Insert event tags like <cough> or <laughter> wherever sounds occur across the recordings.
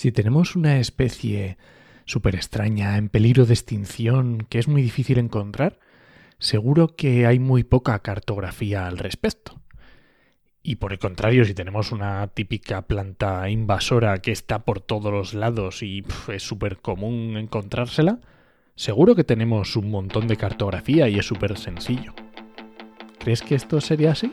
Si tenemos una especie súper extraña, en peligro de extinción, que es muy difícil encontrar, seguro que hay muy poca cartografía al respecto. Y por el contrario, si tenemos una típica planta invasora que está por todos los lados y es súper común encontrársela, seguro que tenemos un montón de cartografía y es súper sencillo. ¿Crees que esto sería así?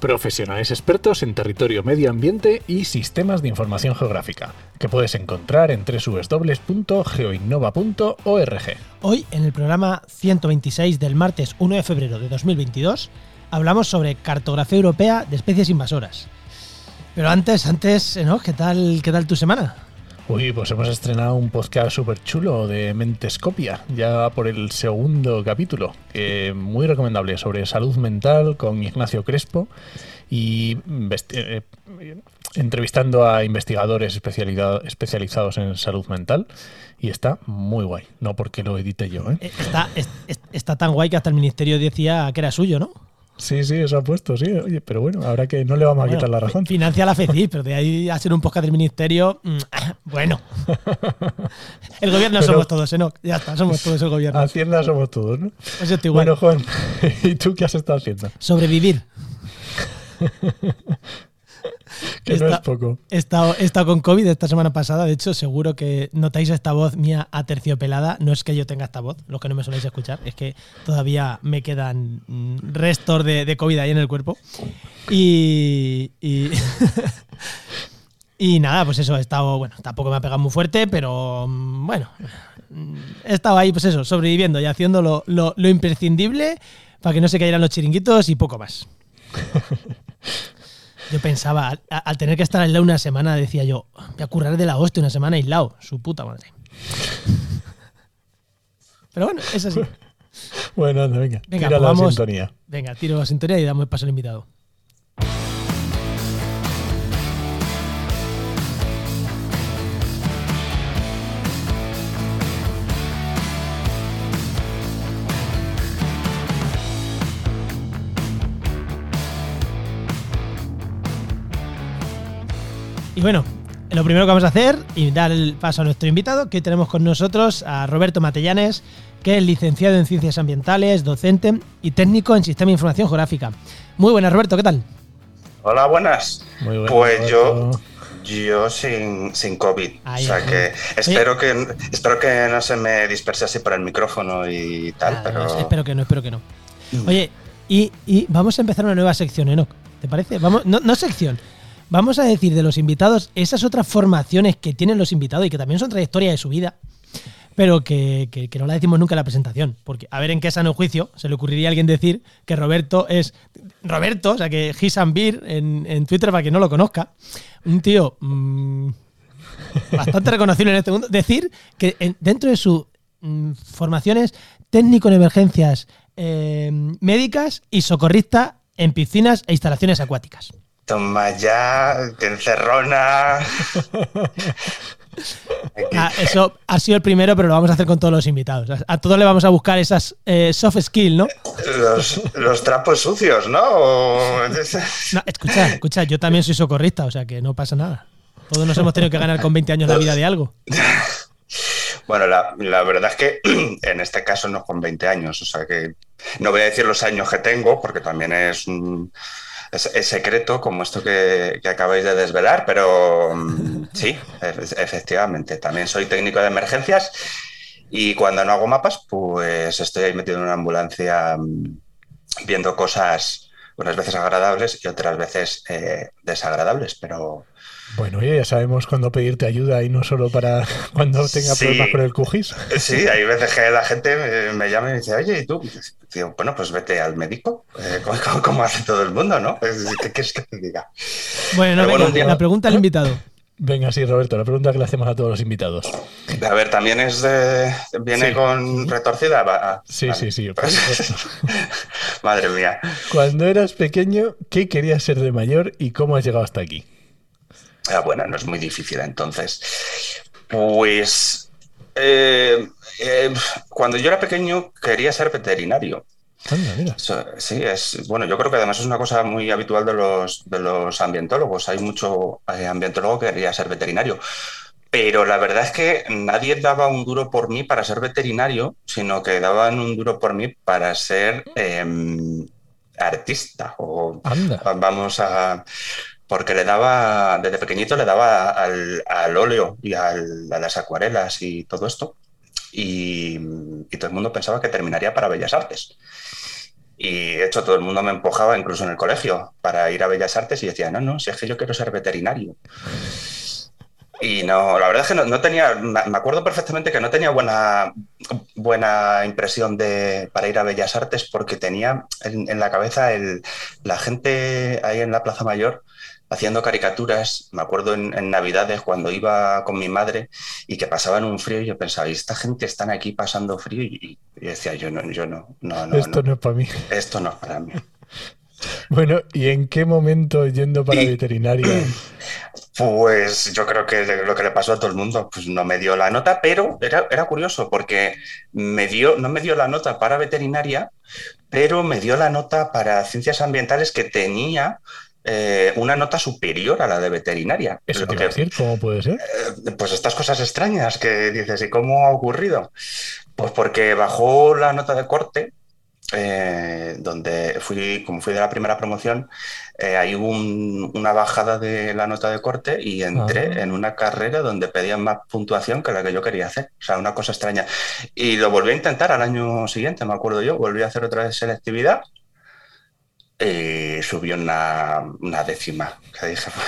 Profesionales expertos en territorio medio ambiente y sistemas de información geográfica, que puedes encontrar en www.geoinnova.org. Hoy, en el programa 126 del martes 1 de febrero de 2022, hablamos sobre cartografía europea de especies invasoras. Pero antes, antes, ¿no? ¿Qué tal, qué tal tu semana? Uy, pues hemos estrenado un podcast súper chulo de Mentescopia, ya por el segundo capítulo, que muy recomendable, sobre salud mental con Ignacio Crespo y eh, entrevistando a investigadores especializados en salud mental. Y está muy guay, no porque lo edite yo, ¿eh? Eh, Está, es- es- está tan guay que hasta el ministerio decía que era suyo, ¿no? Sí, sí, eso ha puesto, sí. Oye, pero bueno, ahora que no le vamos a quitar la razón. Financia la FECI, pero de ahí a ser un podcast del ministerio, mm, <laughs> bueno. <laughs> El gobierno Pero- somos todos, ¿no? Ya está, somos todos el gobierno. Hacienda somos todos, ¿no? Pues yo estoy igual. Bueno, Juan, <laughs> ¿y tú qué has estado haciendo? Sobrevivir. <laughs> Que no Está- es poco. He estado, he estado con COVID esta semana pasada, de hecho, seguro que notáis esta voz mía aterciopelada. No es que yo tenga esta voz, los que no me soléis escuchar, es que todavía me quedan mm, restos de, de COVID ahí en el cuerpo. Y. Y, <laughs> y nada, pues eso, he estado. Bueno, tampoco me ha pegado muy fuerte, pero mm, bueno. He estado ahí, pues eso, sobreviviendo y haciendo lo, lo- lo imprescindible para que no se cayeran los chiringuitos y poco más. <laughs> Yo pensaba, al, al tener que estar aislado una semana, decía yo, voy a currar de la hostia una semana aislado. Su puta madre. Pero bueno, es así. <laughs> Bueno, anda, venga, Venga, tira pues la vamos. sintonía. Venga, tiro la sintonía y damos paso al invitado. Y bueno, lo primero que vamos a hacer y dar el paso a nuestro invitado, que hoy tenemos con nosotros a Roberto Matellanes, que es licenciado en Ciencias Ambientales, docente y técnico en Sistema de Información Geográfica. Muy buenas, Roberto, ¿qué tal? Hola, buenas. Muy bueno, Pues yo, Roberto. yo sin, sin COVID. Ahí o sea que espero que espero que no se me disperse así por el micrófono y tal, pero no, espero que no, espero que no. Oye, y, y vamos a empezar una nueva sección, Enoch. ¿Te parece? Vamos, no, no sección. Vamos a decir de los invitados esas otras formaciones que tienen los invitados y que también son trayectoria de su vida, pero que, que- que no la decimos nunca en la presentación. Porque a ver en qué sano juicio se le ocurriría a alguien decir que Roberto es. Roberto, o sea, que Beer en, en Twitter para quien no lo conozca. Un tío. mm, bastante reconocible en este mundo, decir que en- dentro de su mm, formación es técnico en emergencias eh, médicas y socorrista en piscinas e instalaciones acuáticas. Toma ya, te encerrona. <laughs> Ah, eso ha sido el primero, pero lo vamos a hacer con todos los invitados. A, todos le vamos a buscar esas eh, soft skills, ¿no? Los, los trapos sucios, ¿no? O- <laughs> No, Escucha, escucha, yo también soy socorrista, o sea que no pasa nada. Todos nos hemos tenido que ganar con 20 años la vida de algo. <laughs> Bueno, la, la verdad es que <clears throat> en este caso no con 20 años, o sea que no voy a decir los años que tengo, porque también es, un- es, es secreto como esto que, que acabáis de desvelar, pero mm, <laughs> sí, e- efectivamente, también soy técnico de emergencias y cuando no hago mapas, pues estoy ahí metido en una ambulancia mm, viendo cosas unas veces agradables y otras veces eh, desagradables, pero Bueno, oye, ya sabemos cuándo pedirte ayuda y no solo para <laughs> cuando tenga Sí. problemas con el QGIS. Sí, hay veces que la gente me, me llama y me dice, oye, ¿y tú? Digo, bueno, pues vete al médico, eh, <laughs> como, hace todo el mundo, ¿no? ¿Qué quieres que te diga? Bueno, no, Pero bueno, venga, la pregunta al invitado. <laughs> Venga, sí, Roberto, la pregunta que le hacemos a todos los invitados. A ver, también es de, viene Sí. con retorcida. Va- Sí, vale. sí, sí. Madre mía. Cuando eras pequeño, ¿qué querías ser de mayor y cómo has llegado hasta aquí? Ah, bueno, no es muy difícil entonces. Pues eh, eh, cuando yo era pequeño quería ser veterinario. Mira. Sí, es bueno, yo creo que además es una cosa muy habitual de los, de los ambientólogos. Hay mucho eh, ambientólogo que quería ser veterinario. Pero la verdad es que nadie daba un duro por mí para ser veterinario, sino que daban un duro por mí para ser em, artista o Anda. vamos a... Porque le daba, desde pequeñito le daba al, al óleo y a las acuarelas y todo esto. Y, y todo el mundo pensaba que terminaría para Bellas Artes. Y de hecho todo el mundo me empujaba, incluso en el colegio, para ir a Bellas Artes y decía, no, no, si es que yo quiero ser veterinario. Y no, la verdad es que no, no tenía, me acuerdo perfectamente que no tenía buena, buena impresión de, para ir a Bellas Artes porque tenía en, en la cabeza el, la gente ahí en la Plaza Mayor haciendo caricaturas. Me acuerdo en, en Navidades cuando iba con mi madre y que pasaban un frío y yo pensaba, y esta gente están aquí pasando frío y, y decía, yo no, yo no, no, no, Esto no, no es para mí. esto no es para mí. <laughs> Bueno, ¿y en qué momento yendo para Y- veterinaria? <clears throat> Pues yo creo que lo que le pasó a todo el mundo, pues no me dio la nota, pero era, era curioso porque me dio, no me dio la nota para veterinaria, pero me dio la nota para ciencias ambientales que tenía eh, una nota superior a la de veterinaria. Eso te que- decir, ¿cómo puede ser? eh, pues estas cosas extrañas que dices, ¿y cómo ha ocurrido? Pues porque bajó la nota de corte, eh, donde fui, como fui de la primera promoción, eh, hay un- una bajada de la nota de corte y entré Ah. en una carrera donde pedían más puntuación que la que yo quería hacer. O sea, una cosa extraña. Y lo volví a intentar al año siguiente, me acuerdo yo, volví a hacer otra vez selectividad y subió una, una décima. Que dije, pues,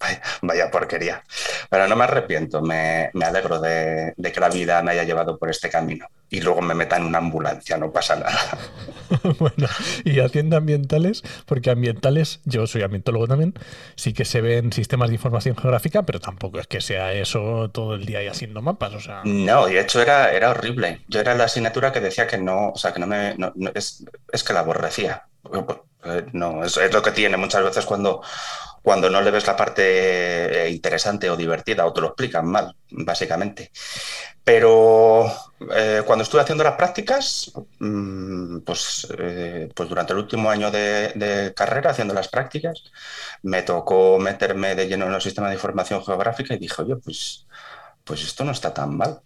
vaya, vaya porquería. Pero no me arrepiento, me, me alegro de, de que la vida me haya llevado por este camino. Y luego me meta en una ambulancia, no pasa nada. <laughs> Bueno, y haciendo ambientales, porque ambientales, yo soy ambientólogo también, sí que se ven sistemas de información geográfica, pero tampoco es que sea eso todo el día y haciendo mapas, o sea... No, y de hecho era, era horrible. Yo era la asignatura que decía que no, o sea, que no me, no- no- es, es que la aborrecía. Eh, No, es, es lo que tiene muchas veces cuando, cuando no le ves la parte eh, interesante o divertida o te lo explican mal, básicamente. Pero eh, cuando estuve haciendo las prácticas, mm, pues, eh, pues durante el último año de, de carrera, haciendo las prácticas, me tocó meterme de lleno en los sistemas de información geográfica y dije, oye, pues, pues esto no está tan mal.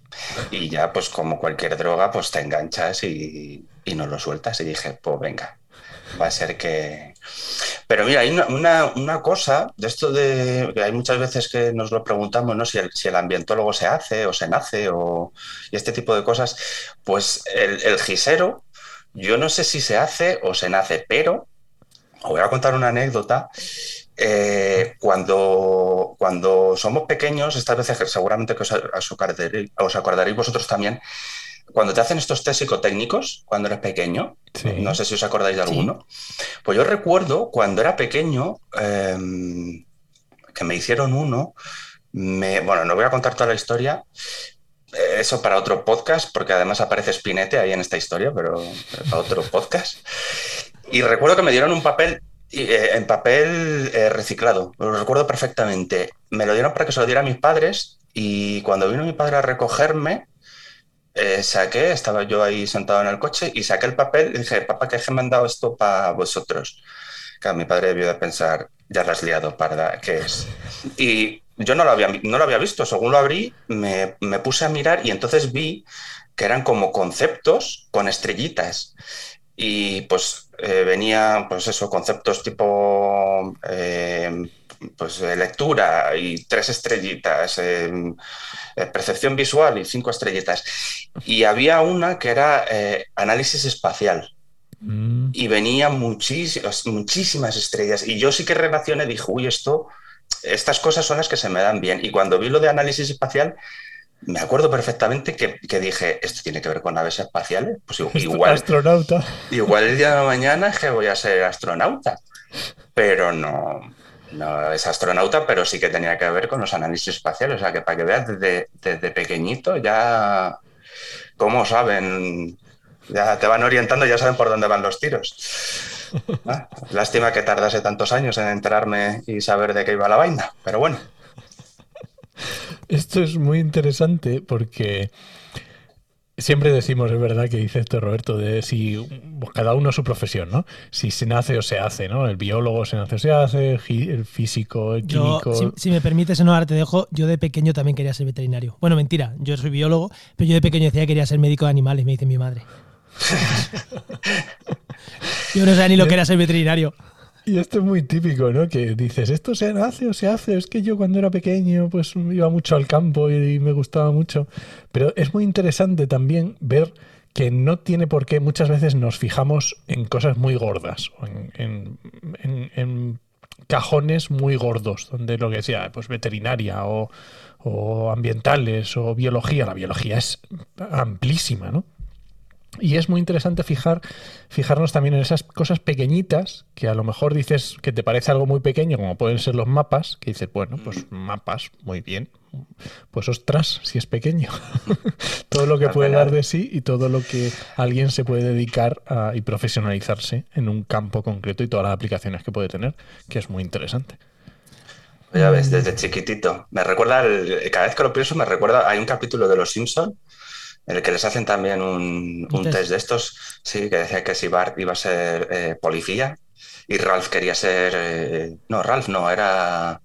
Y ya, pues como cualquier droga, pues te enganchas y, y no lo sueltas. Y dije, pues venga, va a ser que... Pero mira, hay una, una, cosa de esto de que hay muchas veces que nos lo preguntamos, ¿no? Si el, si el ambientólogo se hace o se nace o y este tipo de cosas. Pues el, el gisero, yo no sé si se hace o se nace, pero os voy a contar una anécdota. Eh, cuando, cuando somos pequeños, estas veces seguramente que os acordaréis vosotros también, cuando te hacen estos test psicotécnicos, cuando eres pequeño, Sí. no sé si os acordáis de Sí. alguno, pues yo recuerdo cuando era pequeño eh, que me hicieron uno, me, bueno, no voy a contar toda la historia, eh, eso para otro podcast, porque además aparece Spinete ahí en esta historia, pero para otro <laughs> podcast. Y recuerdo que me dieron un papel eh, en papel eh, reciclado, lo recuerdo perfectamente. Me lo dieron para que se lo diera a mis padres y cuando vino mi padre a recogerme, eh, saqué, estaba yo ahí sentado en el coche y saqué el papel y dije, papá, que es que me han dado esto para vosotros. Claro, mi padre debió de pensar, ya lo has liado, parda, ¿qué es? Y yo no lo había, no lo había visto, según lo abrí, me, me puse a mirar y entonces vi que eran como conceptos con estrellitas. Y pues eh, venía, pues eso, conceptos tipo eh, pues, eh, lectura y tres estrellitas, eh, eh, percepción visual y cinco estrellitas. Y había una que era eh, análisis espacial Mm, y venía muchísimas, muchísimas estrellas. Y yo sí que relacioné, dije, uy, esto, estas cosas son las que se me dan bien. Y cuando vi lo de análisis espacial, me acuerdo perfectamente que, que dije, esto tiene que ver con naves espaciales. Pues igual, Astronauta. igual el día de mañana es que voy a ser astronauta. Pero no, no es astronauta, pero sí que tenía que ver con los análisis espaciales. O sea, que para que veas desde, desde pequeñito ya, ¿cómo saben? Ya te van orientando, ya saben por dónde van los tiros. <laughs> Ah, lástima que tardase tantos años en enterarme y saber de qué iba la vaina, pero bueno. Esto es muy interesante porque Siempre decimos, es verdad que dice esto Roberto, de si pues cada uno su profesión, ¿no? Si se nace o se hace, ¿no? El biólogo se nace o se hace, el físico, el químico. si, me permites, no, ahora te dejo. Yo de pequeño también quería ser veterinario. Bueno, mentira, yo soy biólogo, pero yo de pequeño decía que quería ser médico de animales, me dice mi madre. <laughs> yo no sabía ni lo que era ser veterinario. Y esto es muy típico, ¿no? Que dices, esto se hace o se hace. Es que yo cuando era pequeño, pues iba mucho al campo y, me gustaba mucho. Pero es muy interesante también ver que no tiene por qué, muchas veces nos fijamos en cosas muy gordas, en, en, cajones muy gordos, donde lo que decía, pues veterinaria o, o ambientales o biología. La biología es amplísima, ¿no? Y es muy interesante fijar, fijarnos también en esas cosas pequeñitas que a lo mejor dices que te parece algo muy pequeño, como pueden ser los mapas, que dices, bueno, pues mm. mapas, muy bien. Pues ostras, si es pequeño. <laughs> <laughs> todo lo que puede dar de sí y todo lo que alguien se puede dedicar a, y profesionalizarse en un campo concreto y todas las aplicaciones que puede tener, que es muy interesante. Ya ves, desde chiquitito. Me recuerda, cada vez que lo pienso, me recuerda, hay un capítulo de Los Simpson en el que les hacen también un, test. de estos, sí, que decía que si Bart iba a ser eh, policía y Ralph quería ser... Eh, no, Ralph no, era...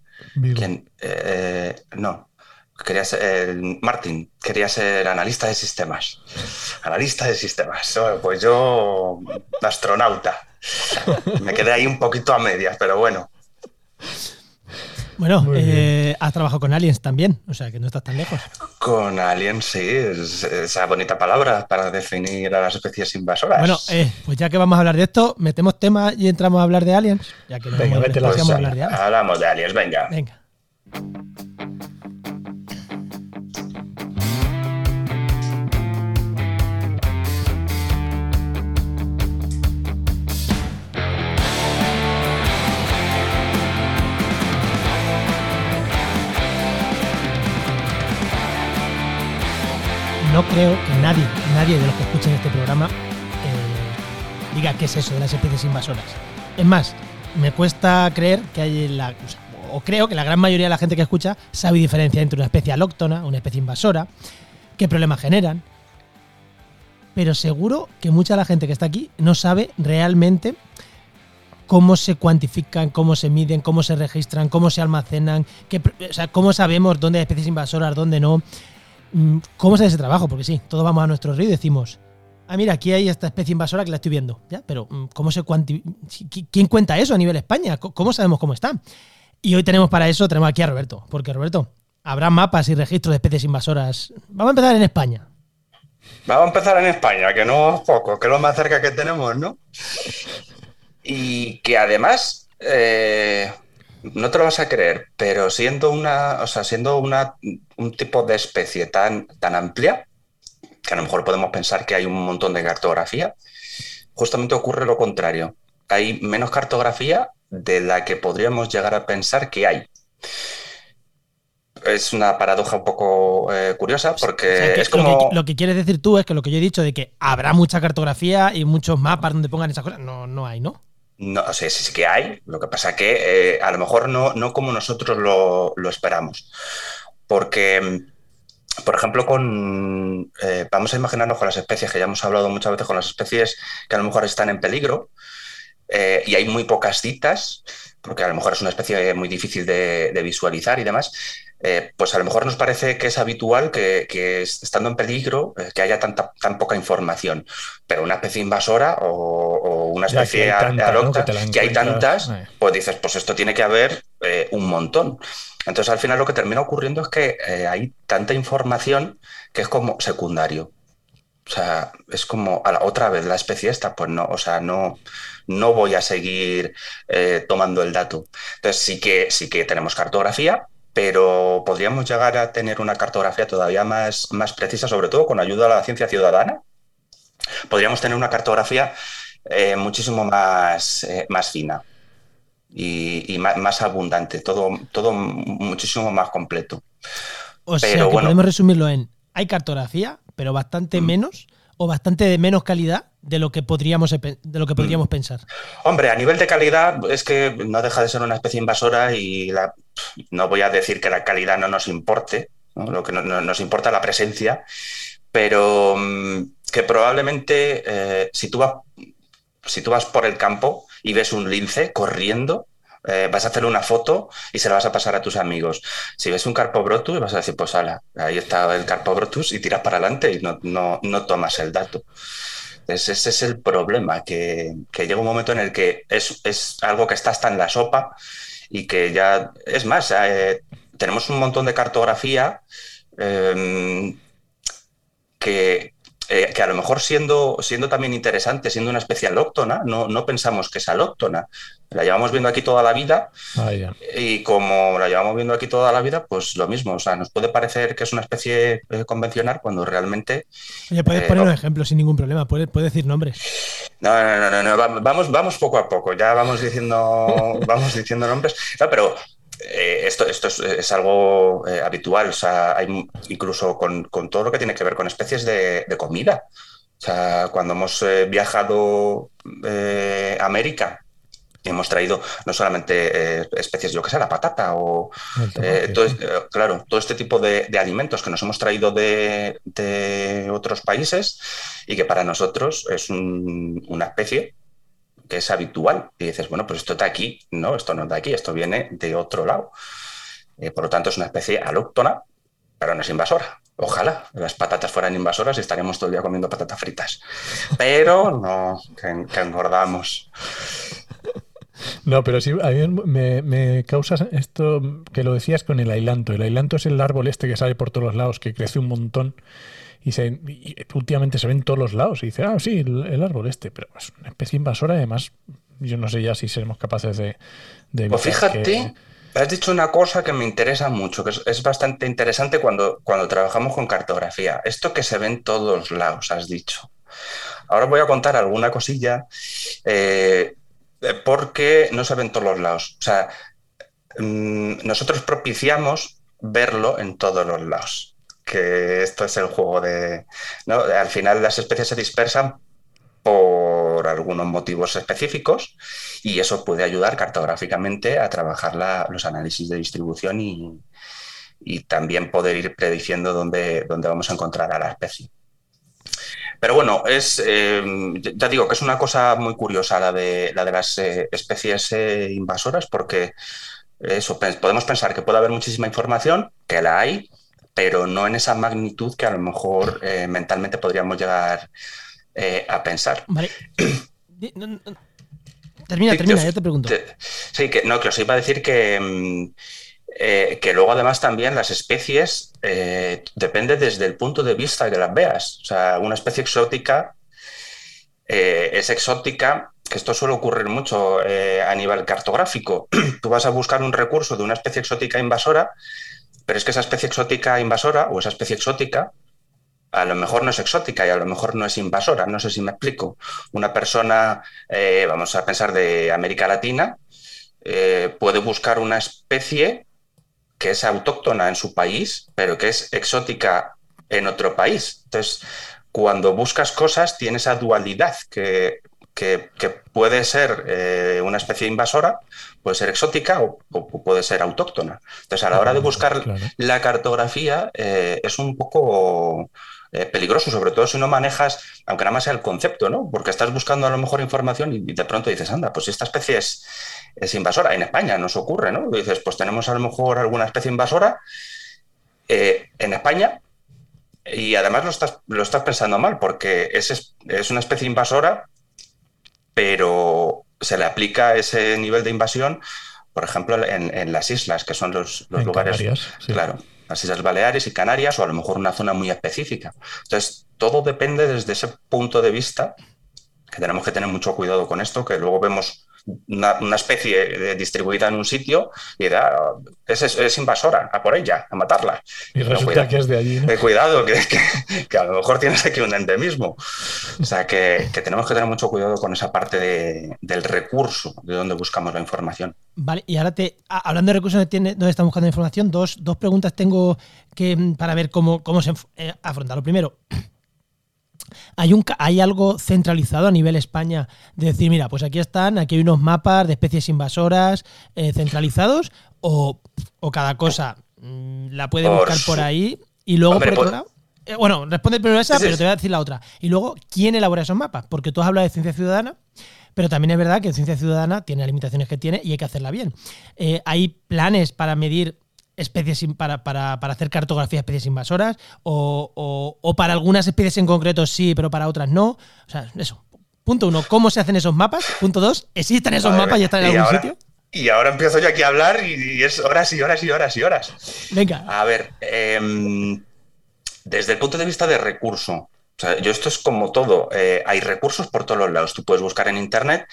Quien, eh, no, quería ser... Martin quería ser analista de sistemas. Analista de sistemas. Pues yo, astronauta. Me quedé ahí un poquito a medias, pero bueno. Bueno, eh, has trabajado con aliens también, o sea que no estás tan lejos. Con aliens, sí, es esa bonita palabra para definir a las especies invasoras. Bueno, eh, pues ya que vamos a hablar de esto, metemos tema y entramos a hablar de aliens. Ya que venga, vete pues, hablar de aliens. Hablamos de aliens, venga. Venga. No creo que nadie, nadie de los que escuchen este programa eh, diga qué es eso de las especies invasoras. Es más, me cuesta creer que hay la. O creo que la gran mayoría de la gente que escucha sabe diferenciar entre una especie alóctona, una especie invasora, qué problemas generan. Pero seguro que mucha de la gente que está aquí no sabe realmente cómo se cuantifican, cómo se miden, cómo se registran, cómo se almacenan, qué, o sea, cómo sabemos dónde hay especies invasoras, dónde no. Mm, ¿Cómo es ese trabajo? Porque sí, todos vamos a nuestro río y decimos, ah, mira, aquí hay esta especie invasora que la estoy viendo, ¿ya? Pero, mm, ¿cómo se ¿quién cuenta eso a nivel España? ¿Cómo sabemos cómo está? Y hoy tenemos para eso, tenemos aquí a Roberto, porque Roberto, habrá mapas y registros de especies invasoras. Vamos a empezar en España. Vamos a empezar en España, que no es poco, que es lo más cerca que tenemos, ¿no? Y que además, eh, no te lo vas a creer, pero siendo una, o sea, siendo una, un tipo de especie tan, tan amplia, que a lo mejor podemos pensar que hay un montón de cartografía, justamente ocurre lo contrario. Hay menos cartografía de la que podríamos llegar a pensar que hay. Es una paradoja un poco eh, curiosa porque es como... Lo que, lo que, quieres decir tú es que lo que yo he dicho de que habrá mucha cartografía y muchos mapas donde pongan esas cosas, no, no hay, ¿no? No, o sea, sí, que hay, lo que pasa que eh, a lo mejor no, no como nosotros lo, esperamos. Porque, por ejemplo, con eh, vamos a imaginarnos con las especies, que ya hemos hablado muchas veces con las especies que a lo mejor están en peligro, eh, y hay muy pocas citas, porque a lo mejor es una especie muy difícil de, de visualizar y demás. Eh, pues a lo mejor nos parece que es habitual que, estando en peligro eh, que haya tanta, tan poca información, pero una especie invasora o, una especie que, que, hay tantas, pues dices, pues esto tiene que haber eh, un montón. Entonces al final lo que termina ocurriendo es que hay tanta información que es como secundario. O sea, es como a la, otra vez la especie esta, pues no, o sea, no, no voy a seguir tomando el dato. Entonces sí que, sí que tenemos cartografía, pero podríamos llegar a tener una cartografía todavía más, más precisa, sobre todo con ayuda a la ciencia ciudadana. Podríamos tener una cartografía eh, muchísimo más, eh, más fina. y, más, abundante, todo, todo muchísimo más completo. O sea, que podemos resumirlo en, hay cartografía, pero bastante mm. menos o bastante de menos calidad de lo que podríamos de lo que podríamos mm. pensar. Hombre, a nivel de calidad es que no deja de ser una especie invasora y la, no voy a decir que la calidad no nos importe, lo que nos importa la presencia, pero mm, que probablemente eh, si, tú vas, si tú vas por el campo y ves un lince corriendo, eh, vas a hacer una foto y se la vas a pasar a tus amigos. Si ves un carpo brotus, vas a decir, pues ala, ahí está el carpo brotus y tiras para adelante y no, no, tomas el dato. ese es el problema, que, llega un momento en el que es, es, algo que está hasta en la sopa y que ya, es más, eh, tenemos un montón de cartografía em, que, eh, que a lo mejor siendo, siendo también interesante, siendo una especie alóctona, no, no pensamos que es alóctona. La llevamos viendo aquí toda la vida ah, y como la llevamos viendo aquí toda la vida, pues lo mismo. O sea, nos puede parecer que es una especie eh, convencional cuando realmente... Oye, puedes poner un ejemplo sin ningún problema, puedes, puedes decir nombres. No, no, no, no, vamos, vamos poco a poco, ya vamos diciendo, <laughs> vamos diciendo nombres. pero eh, esto, esto es, algo eh, habitual, o sea, hay incluso con, todo lo que tiene que ver con especies de, comida. O sea, cuando hemos eh, viajado a América, hemos traído no solamente especies, yo que sé, la patata o claro, todo este tipo de, alimentos que nos hemos traído de, otros países y que para nosotros es una especie que es habitual. Y dices, bueno, pues esto está aquí. No, esto no está aquí, esto viene de otro lado. Eh, por lo tanto, es una especie alóctona, pero no es invasora. Ojalá las patatas fueran invasoras y estaríamos todo el día comiendo patatas fritas. Pero no, que, engordamos. No, pero sí, a mí me, me, causa esto que lo decías con el ailanto. El ailanto es el árbol este que sale por todos los lados, que crece un montón y, se, últimamente se ven todos los lados y dice, ah, sí, el, árbol este, pero es una especie invasora, además, yo no sé ya si seremos capaces de... de pues fíjate, has dicho una cosa que me interesa mucho, que es, bastante interesante cuando, cuando trabajamos con cartografía. Esto que se ve en todos lados, has dicho. Ahora voy a contar alguna cosilla eh, porque no se ve en todos los lados. O sea, mm, nosotros propiciamos verlo en todos los lados que esto es el juego de... ¿no? Al final las especies se dispersan por algunos motivos específicos y eso puede ayudar cartográficamente a trabajar los análisis de distribución y, también poder ir prediciendo dónde, dónde, vamos a encontrar a la especie. Pero bueno, es, eh, ya digo que es una cosa muy curiosa la de, la de las eh, especies eh, invasoras porque eso, podemos pensar que puede haber muchísima información, que la hay, pero no en esa magnitud que a lo mejor eh, mentalmente podríamos llegar eh, a pensar. Vale. <clears throat> termina, termina, ya te pregunto. Sí, que no, que os iba a decir que, mm, eh, que luego además también las especies depende desde el punto de vista que las veas. O sea, una especie exótica es exótica que esto suele ocurrir mucho a nivel cartográfico. <clears throat> Tú vas a buscar un recurso de una especie exótica invasora pero es que esa especie exótica invasora o esa especie exótica a lo mejor no es exótica y a lo mejor no es invasora. No sé si me explico. Una persona, eh, vamos a pensar de América Latina, eh, puede buscar una especie que es autóctona en su país, pero que es exótica en otro país. Entonces, cuando buscas cosas, tiene esa dualidad que que, puede ser eh, una especie invasora, puede ser exótica o, puede ser autóctona. Entonces, a la hora de buscar la cartografía, eh, es un poco eh, peligroso, sobre todo si no manejas, aunque nada más sea el concepto, ¿no? Porque estás buscando a lo mejor información y, de pronto dices, anda, pues esta especie es, invasora. En España nos ocurre, ¿no? dices, pues tenemos a lo mejor alguna especie invasora en España. Y además lo estás, lo estás pensando mal, porque es, es una especie invasora pero se le aplica ese nivel de invasión, por ejemplo, en, las islas, que son los, lugares, claro, las Islas Baleares y Canarias, o a lo mejor una zona muy específica. Entonces, todo depende desde ese punto de vista, que tenemos que tener mucho cuidado con esto, que luego vemos una, especie distribuida en un sitio y da, es, invasora, a por ella, a matarla. Y resulta que es de allí. Eh, cuidado, que, que, a lo mejor tienes aquí un endemismo. O sea, que, tenemos que tener mucho cuidado con esa parte del recurso, de donde buscamos la información. Vale, y ahora te, hablando de recursos donde, donde estamos buscando información, dos, dos preguntas tengo que, mm, para ver cómo, cómo se eh, afronta. Lo primero, ¿Hay, un, ¿Hay algo centralizado a nivel España de decir, mira, pues aquí están, aquí hay unos mapas de especies invasoras eh, centralizados o, cada cosa mm, la puede buscar por ahí y luego por otro pues- lado? Eh, bueno, responde primero esa, pero te voy a decir la otra. Y luego, ¿quién elabora esos mapas? Porque tú has hablado de ciencia ciudadana, pero también es verdad que ciencia ciudadana tiene las limitaciones que tiene y hay que hacerla bien. Eh, hay planes para medir especies para, para, hacer cartografía de especies invasoras o, para algunas especies en concreto sí, pero para otras no. O sea, eso. Punto uno, ¿cómo se hacen esos mapas? Punto dos, ¿existen esos mapas y están en algún sitio? Y ahora empiezo yo aquí a hablar y, es horas y horas y horas y horas. Venga. A ver, em, desde el punto de vista de recurso, o sea, yo esto es como todo, eh, hay recursos por todos los lados. Tú puedes buscar en Internet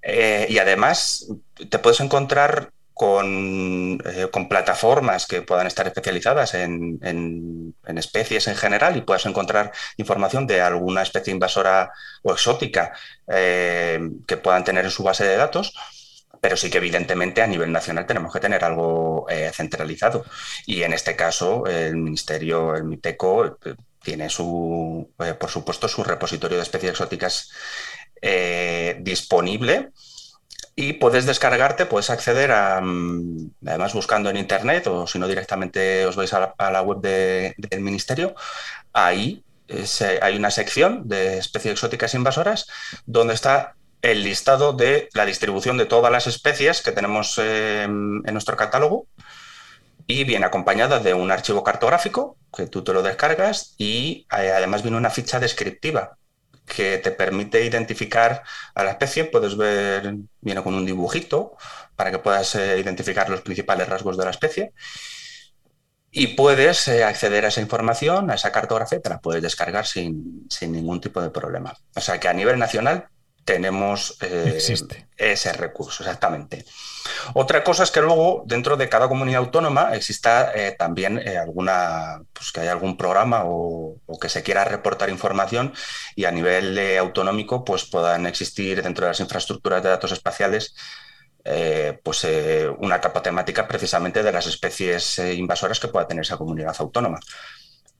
eh, y además te puedes encontrar eh, con, plataformas que puedan estar especializadas en, especies en general y puedas encontrar información de alguna especie invasora o exótica eh, que puedan tener en su base de datos. Pero sí que evidentemente a nivel nacional tenemos que tener algo eh, centralizado. Y en este caso el Ministerio, el MITECO, tiene su, por supuesto, su repositorio de especies exóticas disponible y puedes descargarte, puedes acceder a, mm, además buscando en internet o si no directamente os vais a la, web del ministerio, ahí hay una sección de especies exóticas invasoras donde está el listado de la distribución de todas las especies que tenemos en nuestro catálogo y viene acompañada de un archivo cartográfico que tú te lo descargas y eh, además viene una ficha descriptiva que te permite identificar a la especie. Puedes ver, viene con un dibujito para que puedas eh, identificar los principales rasgos de la especie. Y puedes eh, acceder a esa información, a esa cartografía, te la puedes descargar sin, sin, ningún tipo de problema. O sea que a nivel nacional tenemos eh, ese recurso, exactamente. Otra cosa es que luego dentro de cada comunidad autónoma exista eh, también eh, alguna, pues que haya algún programa o, que se quiera reportar información y a nivel autonómico pues puedan existir dentro de las infraestructuras de datos espaciales pues una capa temática precisamente de las especies invasoras que pueda tener esa comunidad autónoma.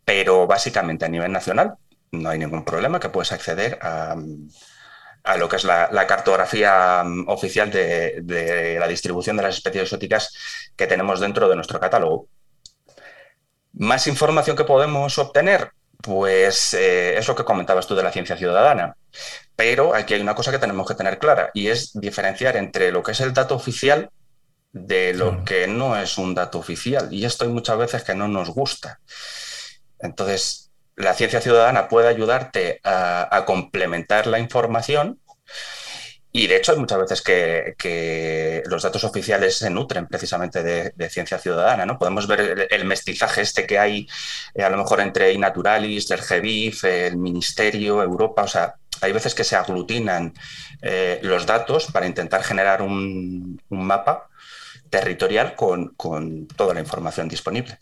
Pero básicamente a nivel nacional no hay ningún problema que puedes acceder a a lo que es la, cartografía mm, oficial de, la distribución de las especies exóticas que tenemos dentro de nuestro catálogo. Más información que podemos obtener, pues eh, es lo que comentabas tú de la ciencia ciudadana. Pero aquí hay una cosa que tenemos que tener clara y es diferenciar entre lo que es el dato oficial de lo que no es un dato oficial. Y esto hay muchas veces que no nos gusta. Entonces, la ciencia ciudadana puede ayudarte a, complementar la información. Y de hecho hay muchas veces que, los datos oficiales se nutren precisamente de, ciencia ciudadana. ¿no? Podemos ver el, mestizaje este que hay eh, a lo mejor entre Inaturalis, el GBIF, el Ministerio, Europa. O sea, hay veces que se aglutinan eh, los datos para intentar generar un, mapa territorial con toda la información disponible.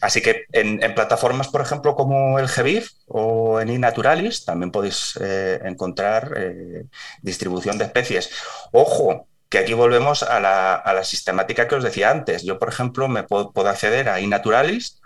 Así que en, plataformas, por ejemplo, como el GBIF o en iNaturalis, también podéis eh, encontrar eh, distribución de especies. Ojo, que aquí volvemos a la, sistemática que os decía antes. Yo, por ejemplo, me puedo, acceder a iNaturalis,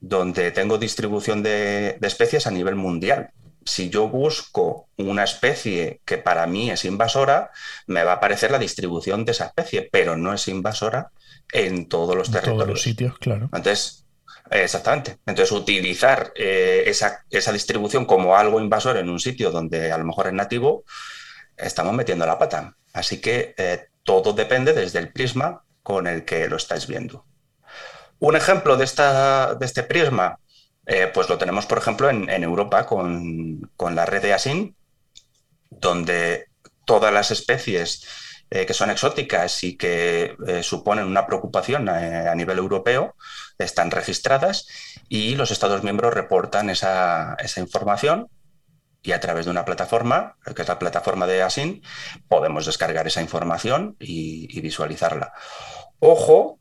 donde tengo distribución de, de especies a nivel mundial si yo busco una especie que para mí es invasora, me va a aparecer la distribución de esa especie, pero no es invasora en todos los territorios. En todos los sitios, claro. Entonces, Exactamente. Entonces, utilizar eh, esa, distribución como algo invasor en un sitio donde a lo mejor es nativo, estamos metiendo la pata. Así que eh, todo depende desde el prisma con el que lo estáis viendo. Un ejemplo de, esta, de este prisma, eh, pues lo tenemos, por ejemplo, en, Europa con, la red de ASIN, donde todas las especies que son exóticas y que suponen una preocupación a nivel europeo, están registradas y los Estados miembros reportan esa, información y a través de una plataforma, que es la plataforma de ASIN, podemos descargar esa información y, visualizarla. Ojo,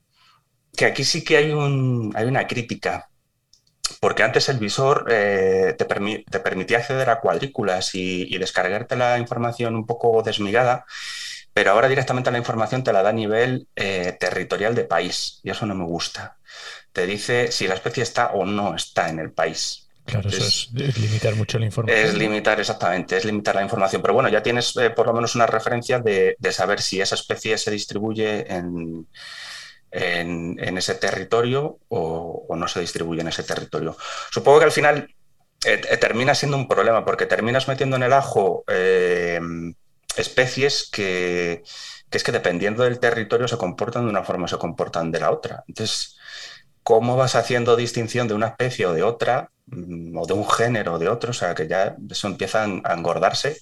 que aquí sí que hay, un, hay una crítica, porque antes el visor eh, te, permitía acceder a cuadrículas y, descargarte la información un poco desmigada, pero ahora directamente la información te la da a nivel eh, territorial de país, y eso no me gusta. Te dice si la especie está o no está en el país. Claro, eso es, limitar mucho la información. Es limitar, exactamente, es limitar la información. Pero bueno, ya tienes eh, por lo menos una referencia de, saber si esa especie se distribuye en, en, ese territorio o, no se distribuye en ese territorio. Supongo que al final eh, eh, termina siendo un problema porque terminas metiendo en el ajo especies que, que es que dependiendo del territorio se comportan de una forma o se comportan de la otra. Entonces, ¿cómo vas haciendo distinción de una especie o de otra? Mm, o de un género o de otro, o sea que ya eso empieza a engordarse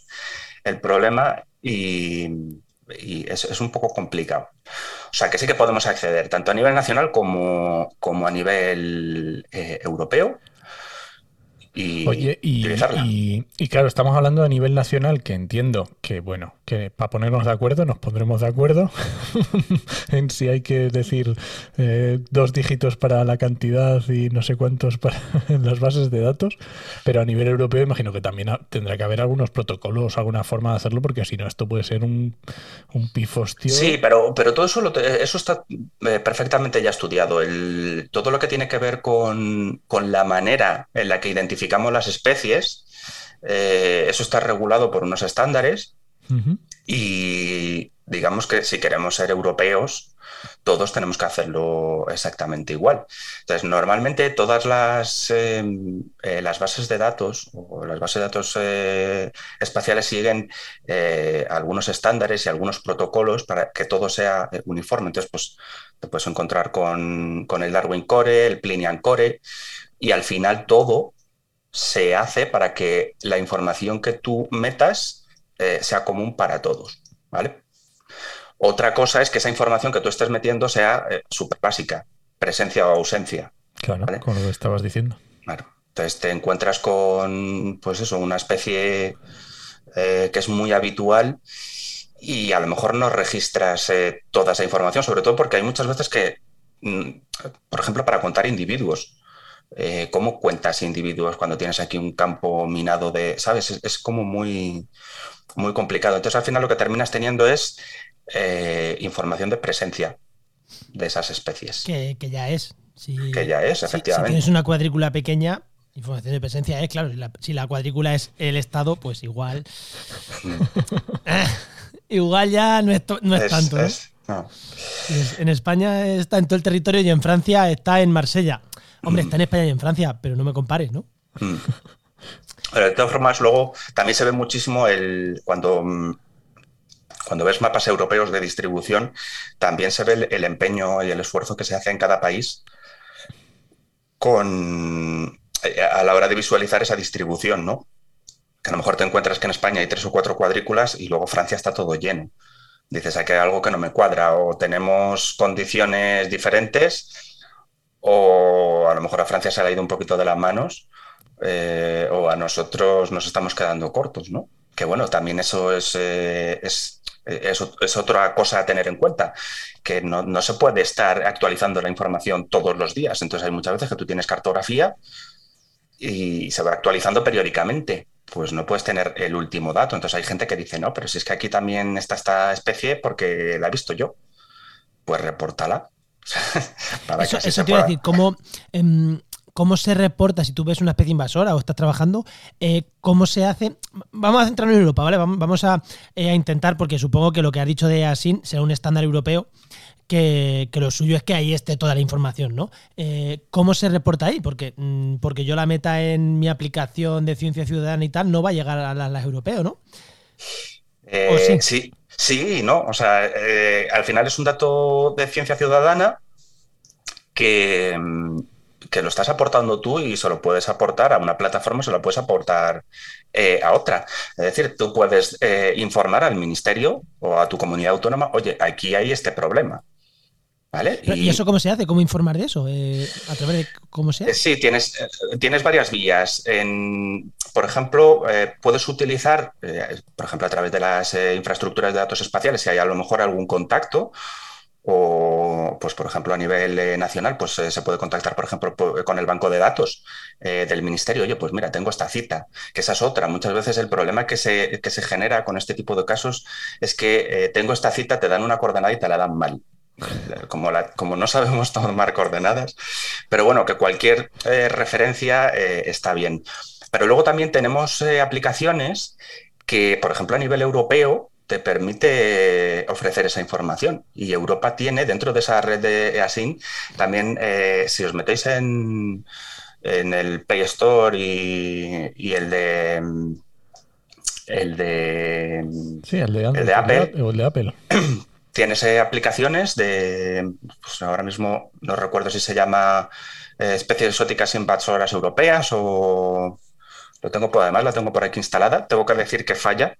el problema y, es, un poco complicado. O sea que sí que podemos acceder tanto a nivel nacional como, como a nivel eh, europeo y Oye, y, y, claro, estamos hablando a nivel nacional, que entiendo que, bueno, que para ponernos de acuerdo nos pondremos de acuerdo <laughs> en si hay que decir eh, dos dígitos para la cantidad y no sé cuántos para <laughs> las bases de datos, pero a nivel europeo imagino que también tendrá que haber algunos protocolos, alguna forma de hacerlo, porque si no esto puede ser un, un pifostio. Sí, pero, pero todo eso, eso está eh, perfectamente ya estudiado. El, todo lo que tiene que ver con, con la manera en la que identificamos las especies, eh, eso está regulado por unos estándares y digamos que si queremos ser europeos, todos tenemos que hacerlo exactamente igual. Entonces, normalmente todas las, em, eh, las bases de datos o las bases de datos eh, espaciales siguen algunos estándares y algunos protocolos para que todo sea uniforme. Entonces, pues te puedes encontrar con, con el Darwin Core, el Plinian Core, y al final todo se hace para que la información que tú metas eh, sea común para todos, ¿vale? Otra cosa es que esa información que tú estés metiendo sea eh, súper básica, presencia o ausencia. Claro, con lo que estabas diciendo. Claro. Entonces te encuentras con, pues eso, una especie eh, que es muy habitual y a lo mejor no registras toda esa información, sobre todo porque hay muchas veces que, mm, por ejemplo, para contar individuos, eh, ¿cómo cuentas individuos cuando tienes aquí un campo minado de, sabes? Es, como muy, muy complicado. Entonces al final lo que terminas teniendo es eh, información de presencia de esas especies. Que, ya es. que ya es, efectivamente. Si, tienes una cuadrícula pequeña, información de presencia es, claro, si la, cuadrícula es el estado, pues igual. Mm. <laughs> igual ya no es, tanto. ¿eh? En España está en todo el territorio y en Francia está en Marsella. Hombre, está en España y en Francia, pero no me compares, ¿no? Mm. de todas formas, luego también se ve muchísimo el cuando, mm, cuando ves mapas europeos de distribución, también se ve el, empeño y el esfuerzo que se hace en cada país con eh, a la hora de visualizar esa distribución, ¿no? Que a lo mejor te encuentras que en España hay tres o cuatro cuadrículas y luego Francia está todo lleno. Dices, aquí hay algo que no me cuadra o tenemos condiciones diferentes o a lo mejor a Francia se ha ido un poquito de las manos, eh, o a nosotros nos estamos quedando cortos, ¿no? Que bueno, también eso es, eh, es, es, otra cosa a tener en cuenta, que no, no, se puede estar actualizando la información todos los días. Entonces hay muchas veces que tú tienes cartografía y se va actualizando periódicamente. Pues no puedes tener el último dato. Entonces hay gente que dice, no, pero si es que aquí también está esta especie porque la he visto yo. Pues repórtala <laughs> eso, eso te iba a decir, em, ¿cómo, se reporta si tú ves una especie invasora o estás trabajando? Eh, ¿Cómo se hace? Vamos a centrarnos en Europa, ¿vale? Vamos eh, a, intentar, porque supongo que lo que ha dicho de ASIN será un estándar europeo. Que, lo suyo es que ahí esté toda la información, ¿no? Eh, ¿Cómo se reporta ahí? Porque, mm, porque yo la meta en mi aplicación de ciencia ciudadana y tal no va a llegar a las, europeos, ¿no? sí? sí, Sí, no. O sea, eh, al final es un dato de ciencia ciudadana que, mm, que, lo estás aportando tú y se lo puedes aportar a una plataforma, se lo puedes aportar eh, a otra. Es decir, tú puedes eh, informar al ministerio o a tu comunidad autónoma, oye, aquí hay este problema. ¿Y, eso cómo se hace? ¿Cómo informar de eso? Eh, ¿A través de cómo se hace? Sí, tienes, eh, tienes varias vías. por ejemplo, eh, puedes utilizar, por ejemplo, a través de las infraestructuras de datos espaciales, si hay a lo mejor algún contacto, o, pues, por ejemplo, a nivel nacional, pues se puede contactar, por ejemplo, con el banco de datos del ministerio. Oye, pues mira, tengo esta cita, que esa es otra. Muchas veces el problema que se, que se genera con este tipo de casos es que tengo esta cita, te dan una coordenada y te la dan mal <laughs> como, como no sabemos <laughs> tomar coordenadas, pero bueno, que cualquier eh, referencia eh, está bien. Pero luego también tenemos eh, aplicaciones que, por ejemplo, a nivel europeo, te permite ofrecer esa información. Y Europa tiene, dentro de esa red de EASIN, también, si os metéis en, en el Play Store y, el de el de, sí, el de, Apple, o el de Apple. <clears throat> Tienes eh, aplicaciones de, pues ahora mismo no recuerdo si se llama eh, especies exóticas invasoras europeas o lo tengo por además, la tengo por aquí instalada. Tengo que decir que falla,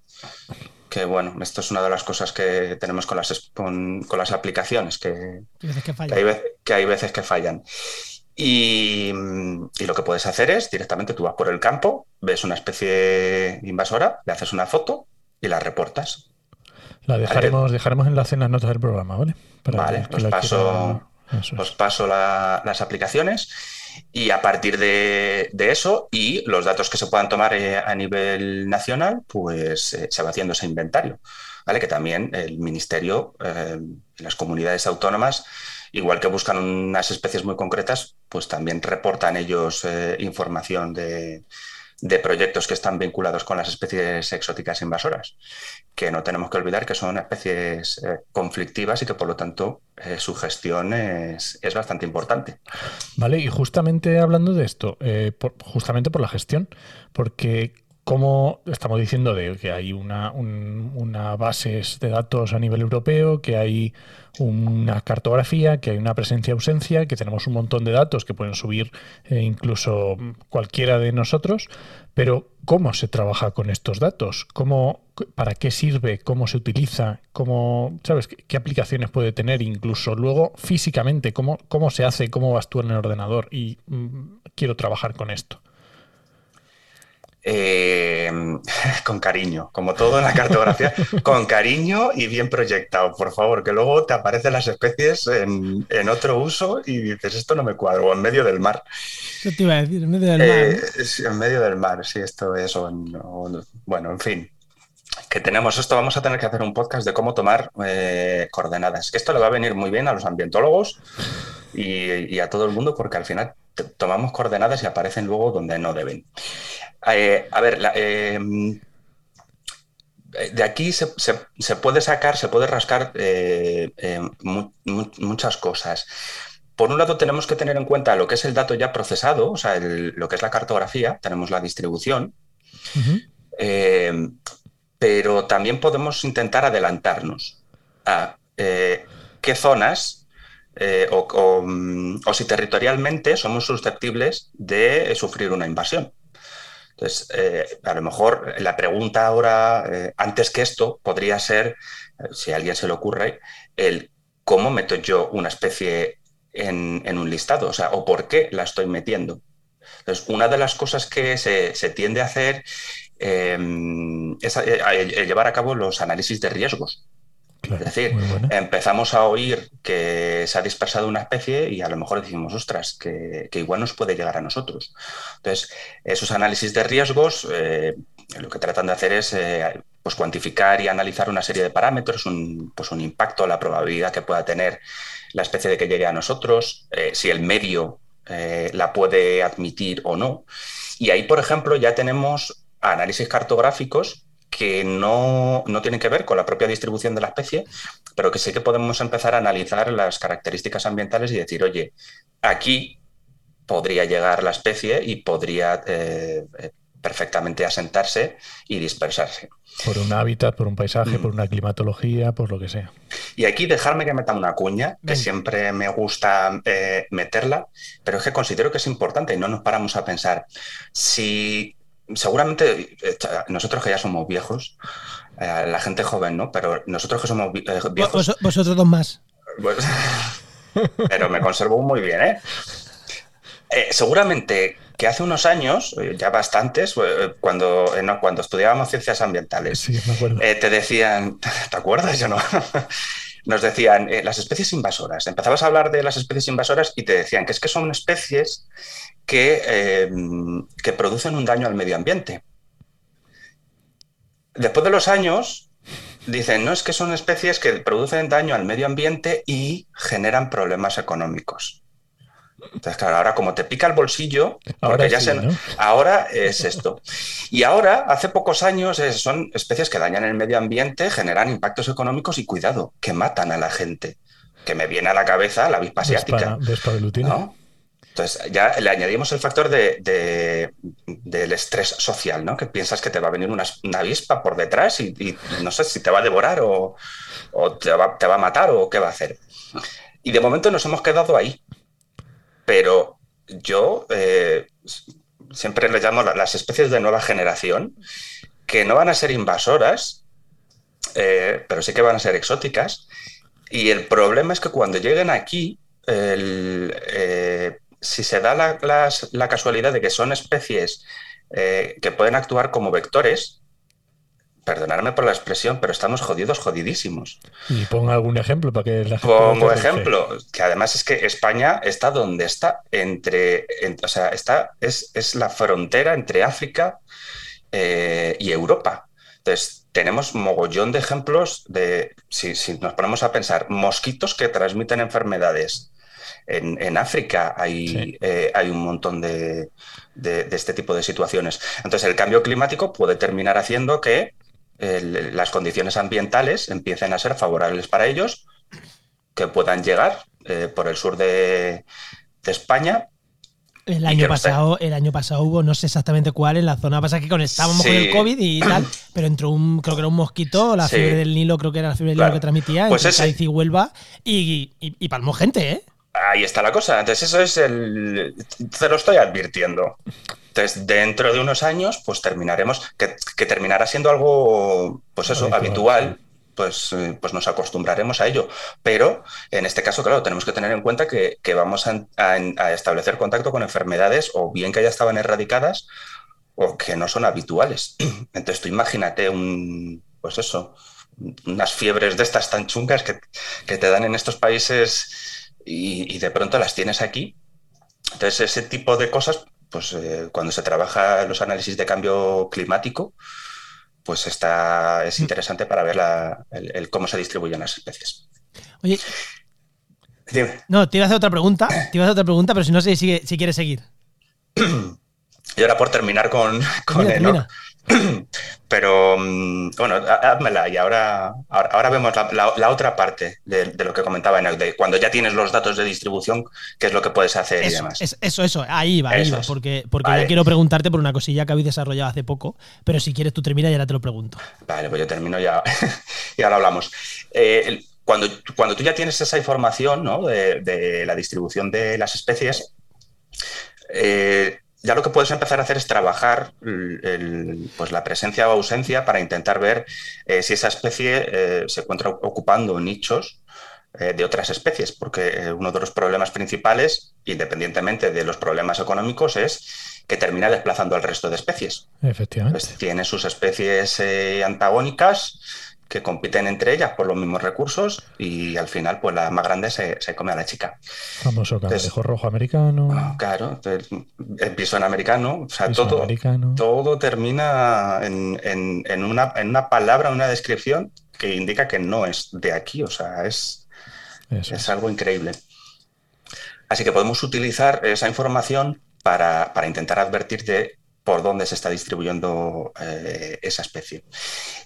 que bueno, esto es una de las cosas que tenemos con las, con, las aplicaciones, que, que, hay, veces que fallan. Y, y, lo que puedes hacer es directamente tú vas por el campo, ves una especie invasora, le haces una foto y la reportas. La dejaremos, dejaremos enlace en las notas del programa, ¿vale? vale, os, paso, paso las aplicaciones y a partir de, eso y los datos que se puedan tomar eh, a nivel nacional, pues eh, se va haciendo ese inventario. ¿Vale? Que también el Ministerio, eh, las comunidades autónomas, igual que buscan unas especies muy concretas, pues también reportan ellos información de, de proyectos que están vinculados con las especies exóticas invasoras, que no tenemos que olvidar que son especies eh, conflictivas y que por lo tanto eh, su gestión es, bastante importante. Vale, y justamente hablando de esto, eh, justamente por la gestión, porque como estamos diciendo de que hay una, una base de datos a nivel europeo, que hay una cartografía, que hay una presencia-ausencia, que tenemos un montón de datos que pueden subir eh, incluso cualquiera de nosotros, pero ¿cómo se trabaja con estos datos? ¿Cómo, ¿Para qué sirve? ¿Cómo se utiliza? ¿Cómo, ¿Sabes qué, aplicaciones puede tener? Incluso luego físicamente, ¿cómo, ¿cómo se hace? ¿Cómo vas tú en el ordenador? Y mm, quiero trabajar con esto. Eh, <laughs> con cariño, como todo en la cartografía, con cariño y bien proyectado, por favor, que luego te aparecen las especies en, otro uso y dices, esto no me cuadra, o en medio del mar. ¿Qué te iba a decir? En medio del mar. Eh, en medio del mar, sí, esto es, bueno, en fin. Que tenemos esto, vamos a tener que hacer un podcast de cómo tomar eh, coordenadas. Esto le va a venir muy bien a los ambientólogos y a todo el mundo porque al final tomamos coordenadas y aparecen luego donde no deben. Eh, a ver, eh, de aquí se, puede sacar, se puede rascar eh, muchas cosas. Por un lado, tenemos que tener en cuenta lo que es el dato ya procesado, o sea, lo que es la cartografía, tenemos la distribución, pero también podemos intentar adelantarnos a qué zonas o, o, si territorialmente somos susceptibles de sufrir una invasión. Entonces, eh, a lo mejor la pregunta ahora, eh, antes que esto, podría ser, eh, si a alguien se le ocurre, el cómo meto yo una especie en, un listado, o sea, o por qué la estoy metiendo. Entonces, una de las cosas que se, tiende a hacer es llevar a cabo los análisis de riesgos es decir, empezamos a oír que se ha dispersado una especie y a lo mejor decimos, ostras, que, igual nos puede llegar a nosotros. Entonces, esos análisis de riesgos eh, lo que tratan de hacer es eh, pues cuantificar y analizar una serie de parámetros, un, pues un impacto, la probabilidad que pueda tener la especie de que llegue a nosotros, eh, si el medio la puede admitir o no. Y ahí, por ejemplo, ya tenemos análisis cartográficos que no, tienen que ver con la propia distribución de la especie, pero que sí que podemos empezar a analizar las características ambientales y decir, oye, aquí podría llegar la especie y podría eh, eh, perfectamente asentarse y dispersarse. Por un hábitat, por un paisaje, mm. por una climatología, por lo que sea. Y aquí dejarme que meta una cuña, que siempre me gusta eh, meterla, pero es que considero que es importante y no nos paramos a pensar. Si seguramente eh, nosotros que ya somos viejos, eh, la gente joven, ¿no? Pero nosotros que somos eh, viejos. vosotros dos más. Pues, <laughs> pero me conservo muy bien, ¿eh? Eh, seguramente que hace unos años, ya bastantes, cuando, cuando estudiábamos ciencias ambientales, te decían, <laughs> ¿te acuerdas? Yo no. <laughs> Nos decían las especies invasoras. Empezabas a hablar de las especies invasoras y te decían que es que son especies que, que producen un daño al medio ambiente. Después de los años, dicen, no es que son especies que producen daño al medio ambiente y generan problemas económicos. Entonces, claro, ahora como te pica el bolsillo, ahora, ya ahora es esto. Y ahora, hace pocos años, son especies que dañan el medio ambiente, generan impactos económicos y cuidado, que matan a la gente. Que me viene a la cabeza la avispa asiática. Entonces, ya le añadimos el factor de, del estrés social, ¿no? Que piensas que te va a venir una, avispa por detrás y, no sé si te va a devorar o, te, va, a matar o qué va a hacer. Y de momento nos hemos quedado ahí pero yo eh, siempre le llamo las especies de nueva generación, que no van a ser invasoras, eh, pero sí que van a ser exóticas. Y el problema es que cuando lleguen aquí, eh, si se da la, casualidad de que son especies que pueden actuar como vectores, perdonadme por la expresión, pero estamos jodidos, jodidísimos. Y pongo algún ejemplo para que la gente Pongo ejemplo, que además es que España está donde está, entre, o sea, está, es, es, la frontera entre África eh, y Europa. Entonces, tenemos mogollón de ejemplos de, si, nos ponemos a pensar, mosquitos que transmiten enfermedades. En, África hay, eh, hay un montón de, de, este tipo de situaciones. Entonces, el cambio climático puede terminar haciendo que las condiciones ambientales empiecen a ser favorables para ellos, que puedan llegar eh, por el sur de, España el año pasado, el año pasado hubo, no sé exactamente cuál, en la zona pasa que conectábamos con el COVID y tal, <clears throat> pero entró un, creo que era un mosquito, la fiebre del Nilo, creo que era la fiebre del Nilo que transmitía, pues entre y Huelva, y, y, palmó gente, ¿eh? Ahí está la cosa. Entonces, eso es el. Te lo estoy advirtiendo. Entonces, dentro de unos años, pues terminaremos, que, terminará siendo algo, pues eso, habitual, pues, eh, pues nos acostumbraremos a ello. Pero en este caso, claro, tenemos que tener en cuenta que, vamos a, establecer contacto con enfermedades o bien que ya estaban erradicadas o que no son habituales. <clears throat> Entonces, tú imagínate un, pues eso, unas fiebres de estas tan chungas que, te dan en estos países y, y de pronto las tienes aquí. Entonces, ese tipo de cosas pues eh, cuando se trabaja los análisis de cambio climático, pues está, es mm. interesante para ver el, cómo se distribuyen las especies. Oye. No, te iba a hacer otra pregunta. Te iba a hacer otra pregunta, pero si no sé si, si quieres seguir. <clears throat> Y ahora por terminar con, con <clears throat> Pero mm, bueno, házmela y ahora, ahora, vemos la, otra parte de, lo que comentaba Enoch, de cuando ya tienes los datos de distribución, qué es lo que puedes hacer eso, y demás. eso, eso, ahí va, ahí va, porque, porque ya quiero preguntarte por una cosilla que habéis desarrollado hace poco, pero si quieres tú termina y ahora te lo pregunto. Vale, pues yo termino ya <laughs> y ahora hablamos. Eh, cuando, cuando tú ya tienes esa información ¿no? de, la distribución de las especies, eh, ya lo que puedes empezar a hacer es trabajar pues la presencia o ausencia para intentar ver eh, si esa especie eh, se encuentra ocupando nichos eh, de otras especies, porque uno de los problemas principales, independientemente de los problemas económicos, es que termina desplazando al resto de especies. Efectivamente. Pues tiene sus especies antagónicas que compiten entre ellas por los mismos recursos y al final pues la más grande se, come a la chica. Famoso cangrejo rojo americano. Ah, claro, el pisón americano, o sea, todo, todo termina en, una, en una palabra, una descripción que indica que no es de aquí, o sea, es, es algo increíble. Así que podemos utilizar esa información para, para intentar advertir de por dónde se está distribuyendo eh, esa especie.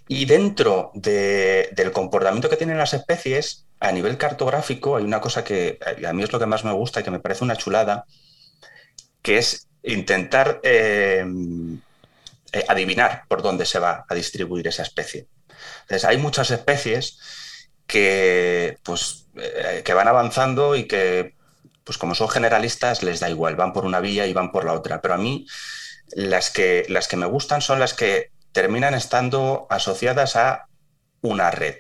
Y dentro del comportamiento que tienen las especies, a nivel cartográfico, hay una cosa que a mí es lo que más me gusta y que me parece una chulada, que es intentar eh, eh, adivinar por dónde se va a distribuir esa especie. Hay muchas especies que, pues, que van avanzando y que, pues como son generalistas, les da igual, van por una vía y van por la otra. Pero a mí las que, las que me gustan son las que terminan estando asociadas a una red.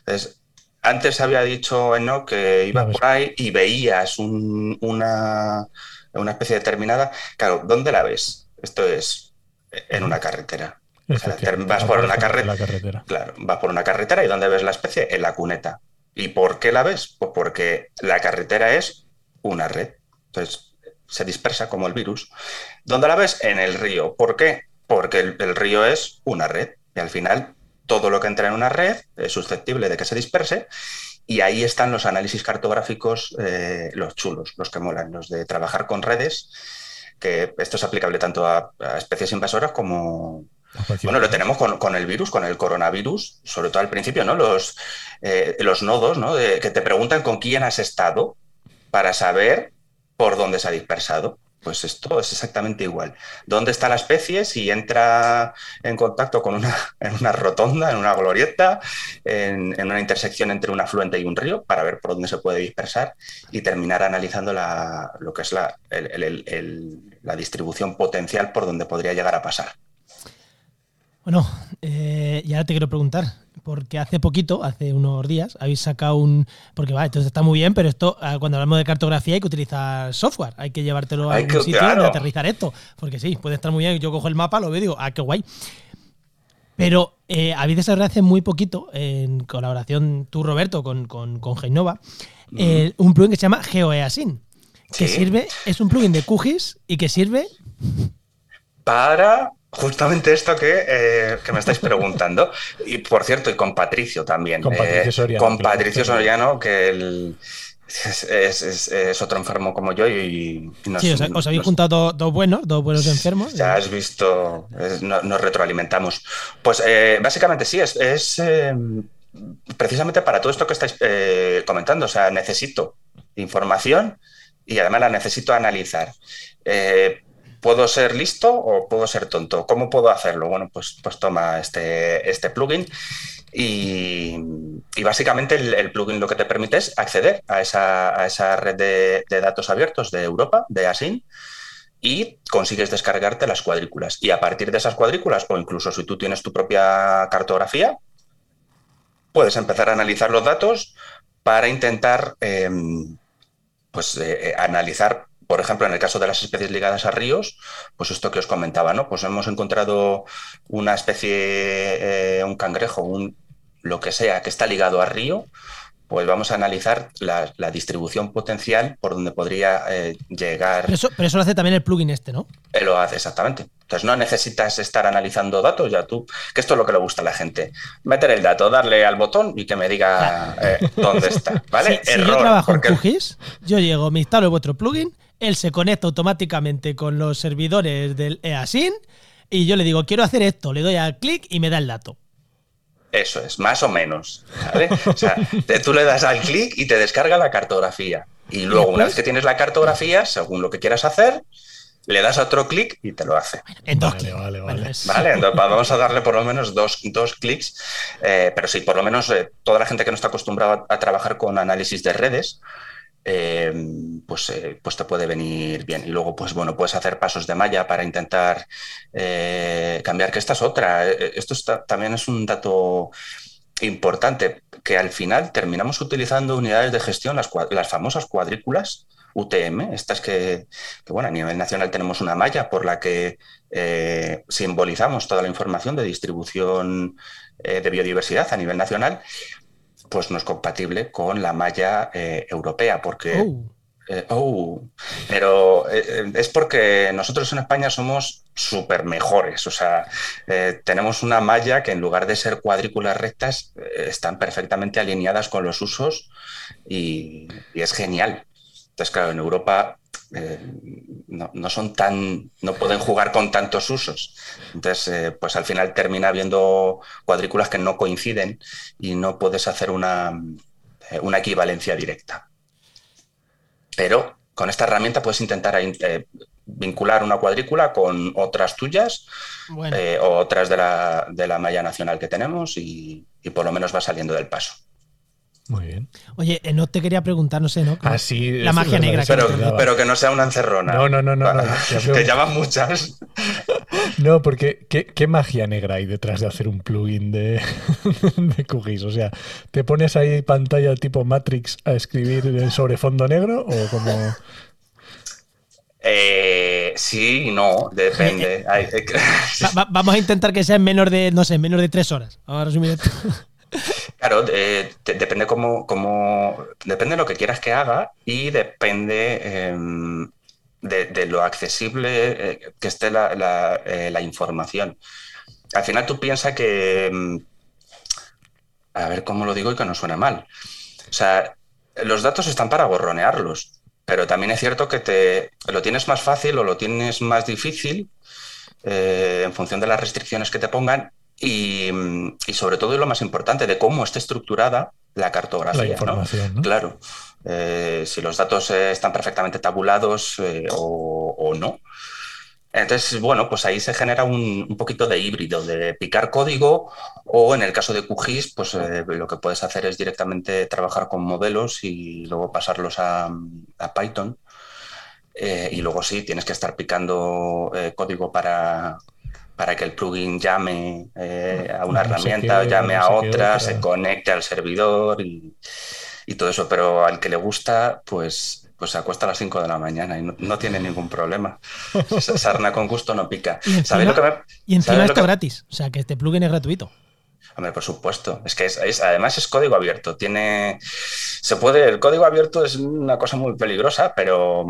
Entonces, antes había dicho no que iba por ahí y veías una, una especie determinada. Claro, ¿dónde la ves? Esto es en una carretera. vas por una carretera. Claro, vas por una carretera y ¿dónde ves la especie? En la cuneta. ¿Y por qué la ves? Pues porque la carretera es una red. Entonces se dispersa como el virus. ¿Dónde la ves? En el río. ¿Por qué? Porque el río es una red. Y al final todo lo que entra en una red es susceptible de que se disperse y ahí están los análisis cartográficos, eh, los chulos, los que molan, los de trabajar con redes, que esto es aplicable tanto a, especies invasoras como... Bueno, lo tenemos con, el virus, con el coronavirus, sobre todo al principio, ¿no? Los, eh, los nodos, ¿no? que te preguntan con quién has estado para saber por dónde se ha dispersado. Pues esto es exactamente igual. ¿Dónde está la especie? Si entra en contacto con una, en una rotonda, en una glorieta, en, una intersección entre un afluente y un río, para ver por dónde se puede dispersar y terminar analizando la, lo que es la, la distribución potencial por donde podría llegar a pasar. Bueno, eh, y ahora te quiero preguntar, porque hace poquito, hace unos días, habéis sacado un. Porque va, entonces está muy bien, pero esto, ah, cuando hablamos de cartografía, hay que utilizar software, hay que llevártelo a algún sitio donde aterrizar esto. Porque sí, puede estar muy bien, yo cojo el mapa, lo veo y digo, ah, qué guay. Pero eh, habéis desarrollado hace muy poquito, en colaboración tú, Roberto, con, con, con Genova, eh, un plugin que se llama GeoEASyn, que sirve, es un plugin de QGIS y que sirve para justamente esto eh, que, me estáis preguntando. Y por cierto, y con Patricio también. Con Patricio eh, con Patricio Soriano, que es, otro enfermo como yo y, sí, os, habéis juntado dos, buenos, dos buenos enfermos. Ya has visto, nos, retroalimentamos. Pues eh, básicamente sí, es, es precisamente para todo esto que estáis comentando. O sea, necesito información y además la necesito analizar. ¿Puedo ser listo o puedo ser tonto? ¿Cómo puedo hacerlo? Bueno, pues, pues toma este, este plugin y, básicamente el, plugin lo que te permite es acceder a esa, red de, datos abiertos de Europa, de ASIN, y consigues descargarte las cuadrículas. Y a partir de esas cuadrículas, o incluso si tú tienes tu propia cartografía, puedes empezar a analizar los datos para intentar em, pues, eh, eh, analizar por ejemplo, en el caso de las especies ligadas a ríos, pues esto que os comentaba, ¿no? Pues hemos encontrado una especie, eh, un cangrejo, un lo que sea que está ligado a río, pues vamos a analizar la, distribución potencial por donde podría eh, llegar. Pero eso, pero eso, lo hace también el plugin este, ¿no? Eh, lo hace, exactamente. Entonces no necesitas estar analizando datos ya tú, que esto es lo que le gusta a la gente. Meter el dato, darle al botón y que me diga <laughs> dónde está. ¿Vale? <laughs> Si, yo trabajo en QGIS, yo llego, me instalo vuestro plugin él se conecta automáticamente con los servidores del EASIN y yo le digo, quiero hacer esto, le doy al clic y me da el dato. Eso es, más o menos. O sea, tú le das al clic y te descarga la cartografía. Y luego, una vez que tienes la cartografía, según lo que quieras hacer, le das otro clic y te lo hace. En dos vale, vale, vale. entonces vamos a darle por lo menos dos, clics. Eh, pero sí, por lo menos eh, toda la gente que no está acostumbrada a trabajar con análisis de redes, eh, pues, eh, pues te puede venir bien. Y luego, pues bueno, puedes hacer pasos de malla para intentar eh, cambiar, que esta es otra. Esto también es un dato importante, que al final terminamos utilizando unidades de gestión, las, famosas cuadrículas. UTM, estas que, que, bueno, a nivel nacional tenemos una malla por la que simbolizamos toda la información de distribución de biodiversidad a nivel nacional, pues no es compatible con la malla eh, europea, porque... Oh. Eh, oh, pero eh, es porque nosotros en España somos súper mejores, o sea, tenemos una malla que en lugar de ser cuadrículas rectas están perfectamente alineadas con los usos y, y es genial. Entonces, claro, en Europa eh, no, son tan, no pueden jugar con tantos usos. Entonces, eh, pues al final termina habiendo cuadrículas que no coinciden y no puedes hacer una, eh, una equivalencia directa. Pero con esta herramienta puedes intentar vincular una cuadrícula con otras tuyas o otras de la, de la malla nacional que tenemos y por lo menos va saliendo del paso. Muy bien. Oye, no te quería preguntar, no sé, ¿no? Ah, sí, la magia negra. Pero, que pero que no sea una encerrona. No, no, no, no. <laughs> que llaman muchas. <laughs> No, porque ¿qué, magia negra hay detrás de hacer un plugin de, <laughs> de QGIS? O sea, ¿te pones ahí pantalla tipo Matrix a escribir sobre fondo negro o como...? Eh, sí y no, depende. vamos a intentar que sea en menor de, no sé, en menor de tres horas. Vamos a resumir esto. Claro, depende cómo, depende de lo que quieras que haga y depende em, de, lo accesible eh, que esté eh, la, información. Al final tú piensas que, em, a ver cómo lo digo y que no suena mal. O sea, los datos están para gorronearlos, pero también es cierto que te lo tienes más fácil o lo tienes más difícil eh, en función de las restricciones que te pongan y, sobre todo y lo más importante, de cómo está estructurada la cartografía. La información, Claro. Eh, si los datos eh, están perfectamente tabulados eh, o, no. Entonces, bueno, pues ahí se genera un, poquito de híbrido, de picar código o en el caso de QGIS, pues lo que puedes hacer es directamente trabajar con modelos y luego pasarlos a, a Python. y luego sí, tienes que estar picando código para, para que el plugin llame eh, a una herramienta, llame a otra, se conecte al servidor y, todo eso. Pero al que le gusta, pues, pues se acuesta a las 5 de la mañana y no, tiene ningún problema. <laughs> Sarna con gusto no pica. Y encima, y encima esto gratis, o sea que este plugin es gratuito. Hombre, por supuesto. Es que es, además es código abierto. Tiene. Se puede. El código abierto es una cosa muy peligrosa, pero.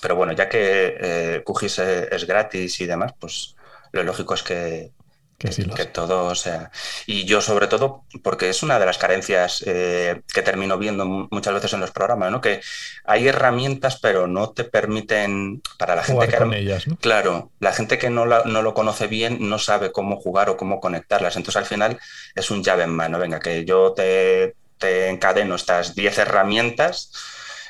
Pero bueno, ya que eh, QGIS es, gratis y demás, pues lo lógico es que, que, todo sea. Y yo, sobre todo, porque es una de las carencias eh, que termino viendo muchas veces en los programas, ¿no? Que hay herramientas, pero no te permiten. Para la gente que. Con ellas, ¿no? Claro, la gente que no, no lo conoce bien no sabe cómo jugar o cómo conectarlas. Entonces, al final, es un llave en mano. Venga, que yo te, te encadeno estas 10 herramientas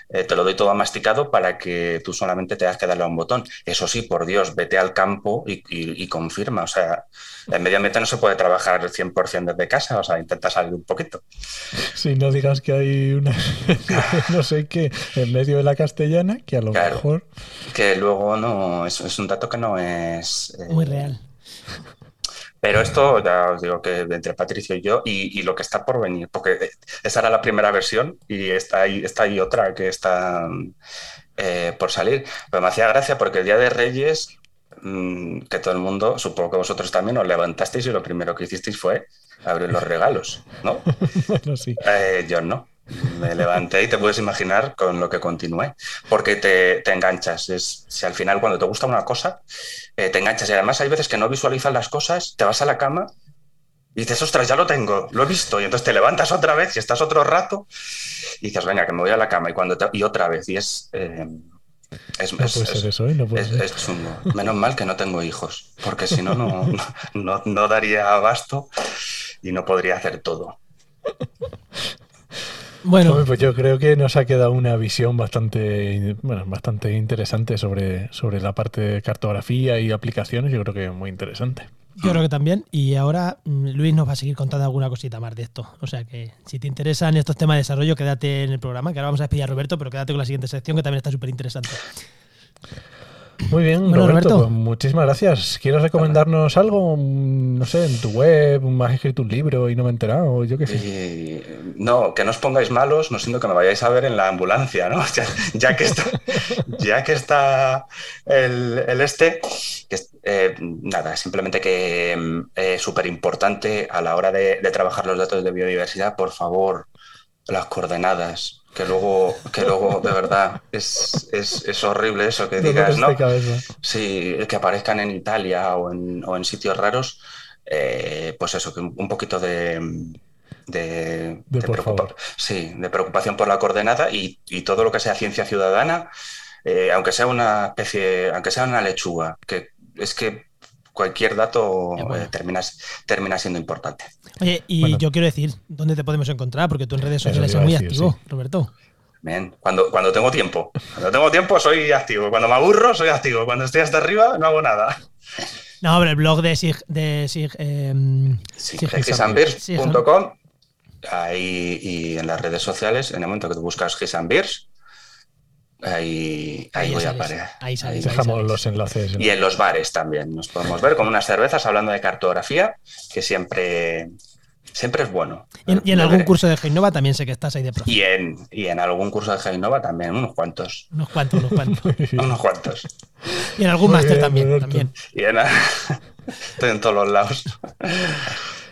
eh, te lo doy todo masticado para que tú solamente tengas que darle a un botón. Eso sí, por Dios, vete al campo y, confirma. O sea, en medio ambiente no se puede trabajar 100% desde casa, o sea, intenta salir un poquito. Sí, no digas que hay una, <laughs> no sé qué, en medio de la castellana, que a lo mejor... Que luego no, es, es un dato que no es... Muy real. Pero esto ya os digo que entre Patricio y yo y, lo que está por venir, porque esa era la primera versión y está ahí, está ahí otra que está eh, por salir. Pero me hacía gracia porque el Día de Reyes, mm, que todo el mundo, supongo que vosotros también os levantasteis y lo primero que hicisteis fue abrir los regalos, ¿no? <laughs> bueno, sí. Eh, yo no. Me levanté y te puedes imaginar con lo que continué, porque te, enganchas. Es, si al final cuando te gusta una cosa, eh, te enganchas. Y además hay veces que no visualizas las cosas, te vas a la cama y dices, ostras, ya lo tengo, lo he visto. Y entonces te levantas otra vez y estás otro rato y dices, venga, que me voy a la cama. Y, cuando y otra vez. Y es... Eh, es, no puede ser eso, ¿eh? no puede es, chungo. Menos mal que no tengo hijos, porque si no, no, <laughs> no, no daría abasto y no podría hacer todo. <laughs> Bueno, pues yo creo que nos ha quedado una visión bastante, bueno, bastante interesante sobre, sobre la parte de cartografía y aplicaciones. Yo creo que muy interesante. Yo creo que también. Y ahora mm, Luis nos va a seguir contando alguna cosita más de esto. O sea que si te interesan estos temas de desarrollo, quédate en el programa, que ahora vamos a despedir a Roberto, pero quédate con la siguiente sección que también está súper interesante. Muy bien, Roberto, pues muchísimas gracias. ¿Quieres recomendarnos algo? No sé, en tu web, has escrito un libro y no me he enterado, yo qué sé. Eh, no, que no os pongáis malos, no siento que me vayáis a ver en la ambulancia, ¿no? <laughs> Ya, que está, ya que está el, este, que, eh, nada, simplemente que es eh, súper importante a la hora de trabajar los datos de biodiversidad, por favor, las coordenadas, que luego, que luego de verdad es, es, horrible eso que digas, ¿no? Sí, que aparezcan en Italia o en, o en sitios raros, eh, pues eso, que un poquito de, de, sí, de preocupación por la coordenada y, todo lo que sea ciencia ciudadana, eh, aunque sea una especie, aunque sea una lechuga, que es que cualquier dato eh, termina, siendo importante. Oye, y yo quiero decir, ¿dónde te podemos encontrar? Porque tú en redes sociales eres muy activo, Roberto. cuando, cuando tengo tiempo. Cuando tengo tiempo soy activo. Cuando me aburro soy activo. Cuando estoy hasta arriba no hago nada. No, pero el blog de Sig, de Sig, eh, ahí y en las redes sociales, en el momento que tú buscas Gisambirs, Ahí, ahí, Ahí voy a parar. ahí sales, Ahí. Dejamos sales. los enlaces. en Y en los bares también. Nos podemos ver con unas cervezas hablando de cartografía, que siempre, siempre es bueno. Y en, y en algún curso de Genova también sé que estás ahí de profe. Y en, y en algún curso de Genova también, unos cuantos. Unos cuantos, unos cuantos. <laughs> Unos cuantos. Y en algún máster también, también. Y en, <laughs> estoy en todos los lados.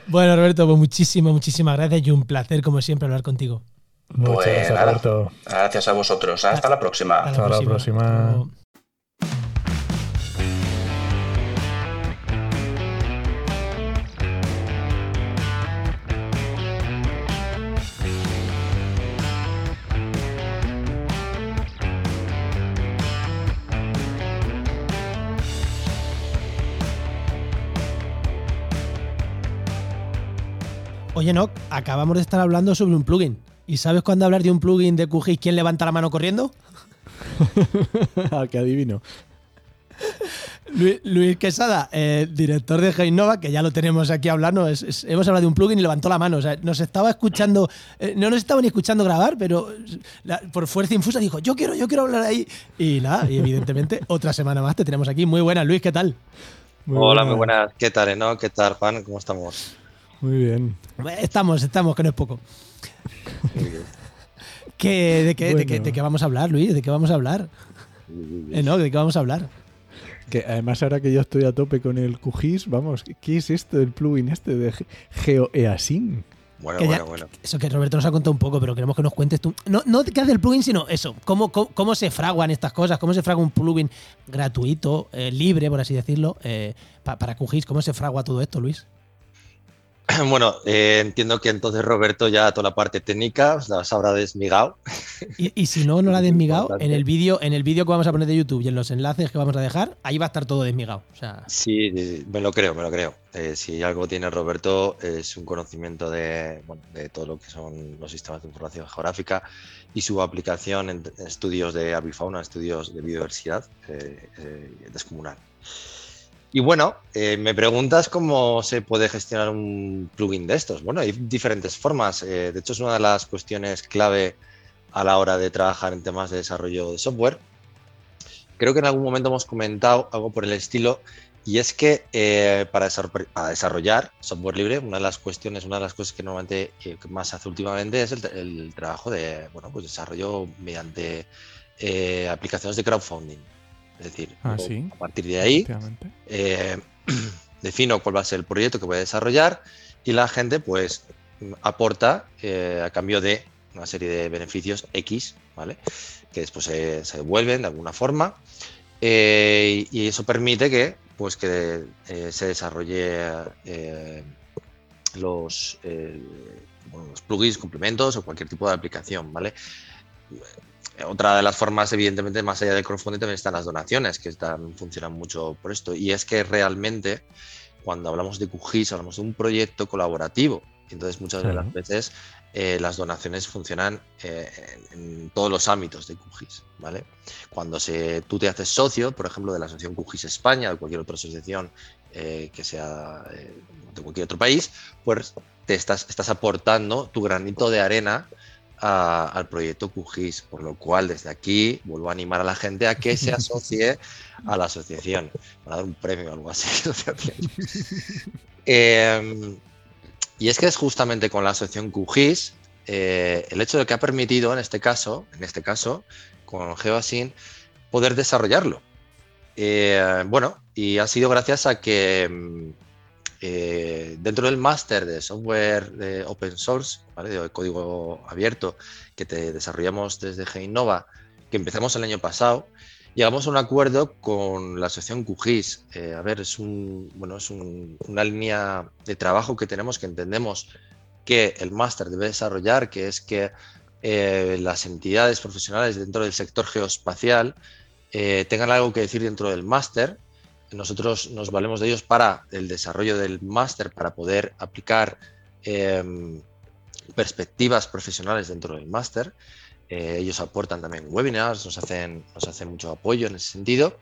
Bueno, Roberto, pues muchísimas, muchísimas gracias y un placer, como siempre, hablar contigo. Muchas Pues gracias, nada. Roberto. Gracias a vosotros. Hasta la próxima. Hasta la próxima. Luego. Oye, no, acabamos de estar hablando sobre un plugin. ¿Y sabes cuándo hablar de un plugin de QGIS quién levanta la mano corriendo? <laughs> Ah, que adivino. Luis, Luis Quesada, eh, director de Heinova, que ya lo tenemos aquí hablando. es- es- hemos hablado de un plugin y levantó la mano. O sea, nos estaba escuchando, eh, no nos estaba ni escuchando grabar, pero la- por fuerza infusa dijo: Yo quiero, yo quiero hablar ahí. Y nada, y evidentemente, <laughs> otra semana más te tenemos aquí. Muy buena, Luis, ¿qué tal? Hola, muy buenas. ¿Qué tal, Eno? ¿Qué tal, Juan? ¿Cómo estamos? Muy bien. Estamos, estamos, que no es poco. <laughs> ¿Qué, de, qué, de, qué, de qué vamos a hablar, Luis? ¿De qué vamos a hablar? Eh, no, ¿de qué vamos a hablar? Que además ahora que yo estoy a tope con el QGIS, vamos, ¿qué es esto del plugin este de Ge- GeoEasyn? Bueno, Que ya- bueno, bueno. Eso que Roberto nos ha contado un poco, pero queremos que nos cuentes tú. No, no qué hace el plugin, sino eso. ¿Cómo, cómo, cómo se fraguan estas cosas? ¿Cómo se fragua un plugin gratuito, eh, libre, por así decirlo, eh, pa- para QGIS? ¿Cómo se fragua todo esto, Luis? <clears throat> Bueno, eh, entiendo que entonces Roberto ya toda la parte técnica os la habrá desmigado. <laughs> Y, y si no, no lo ha <laughs> desmigado, en el vídeo en el vídeo que vamos a poner de YouTube y en los enlaces que vamos a dejar, ahí va a estar todo desmigado. O sea, Sí, me lo creo, me lo creo. Eh, si algo tiene Roberto es un conocimiento de, bueno, de todo lo que son los sistemas de información geográfica y su aplicación en, en estudios de avifauna, estudios de biodiversidad eh, eh, descomunal. Y bueno, eh, me preguntas cómo se puede gestionar un plugin de estos. Bueno, hay diferentes formas. eh, de hecho, es una de las cuestiones clave a la hora de trabajar en temas de desarrollo de software. Creo que en algún momento hemos comentado algo por el estilo, y es que eh, para, desarroll- para desarrollar software libre, una de las cuestiones, una de las cosas que normalmente que más hace últimamente es el, el trabajo de bueno, pues desarrollo mediante aplicaciones de crowdfunding. Es decir, Ah, sí. a partir de ahí eh, <clears throat> defino cuál va a ser el proyecto que voy a desarrollar y la gente pues aporta eh, a cambio de una serie de beneficios X, ¿vale? Que después se, se devuelven de alguna forma eh, y eso permite que pues que se desarrolle los, bueno, los plugins, complementos o cualquier tipo de aplicación, ¿vale? Otra de las formas, evidentemente, más allá del crowdfunding, también están las donaciones, que están, funcionan mucho por esto. Y es que realmente, cuando hablamos de QGIS, hablamos de un proyecto colaborativo. Entonces, muchas de las veces eh, las donaciones funcionan eh, en, en todos los ámbitos de QGIS. ¿vale? Cuando se, tú te haces socio, por ejemplo, de la Asociación QGIS España o cualquier otra asociación eh, que sea de cualquier otro país, pues te estás, estás aportando tu granito de arena a- al proyecto QGIS, por lo cual desde aquí vuelvo a animar a la gente a que se <laughs> asocie a la asociación. Van a dar un premio o algo así. <laughs> Eh, <laughs> y es que es justamente con la asociación QGIS eh, el hecho de que ha permitido en este caso, en este caso, con GeoAsyn, poder desarrollarlo. Eh, bueno, y ha sido gracias a que mm, eh, dentro del máster de software de open source, de código abierto, que te desarrollamos desde Geinova, que empezamos el año pasado, llegamos a un acuerdo con la asociación QGIS. Eh, a ver, es, un, bueno, una línea de trabajo que tenemos que entendemos que el máster debe desarrollar, que es que eh, las entidades profesionales dentro del sector geoespacial tengan algo que decir dentro del máster. Nosotros nos valemos de ellos para el desarrollo del máster, para poder aplicar em, perspectivas profesionales dentro del máster. Eh, ellos aportan también webinars, nos hacen, nos hacen mucho apoyo en ese sentido.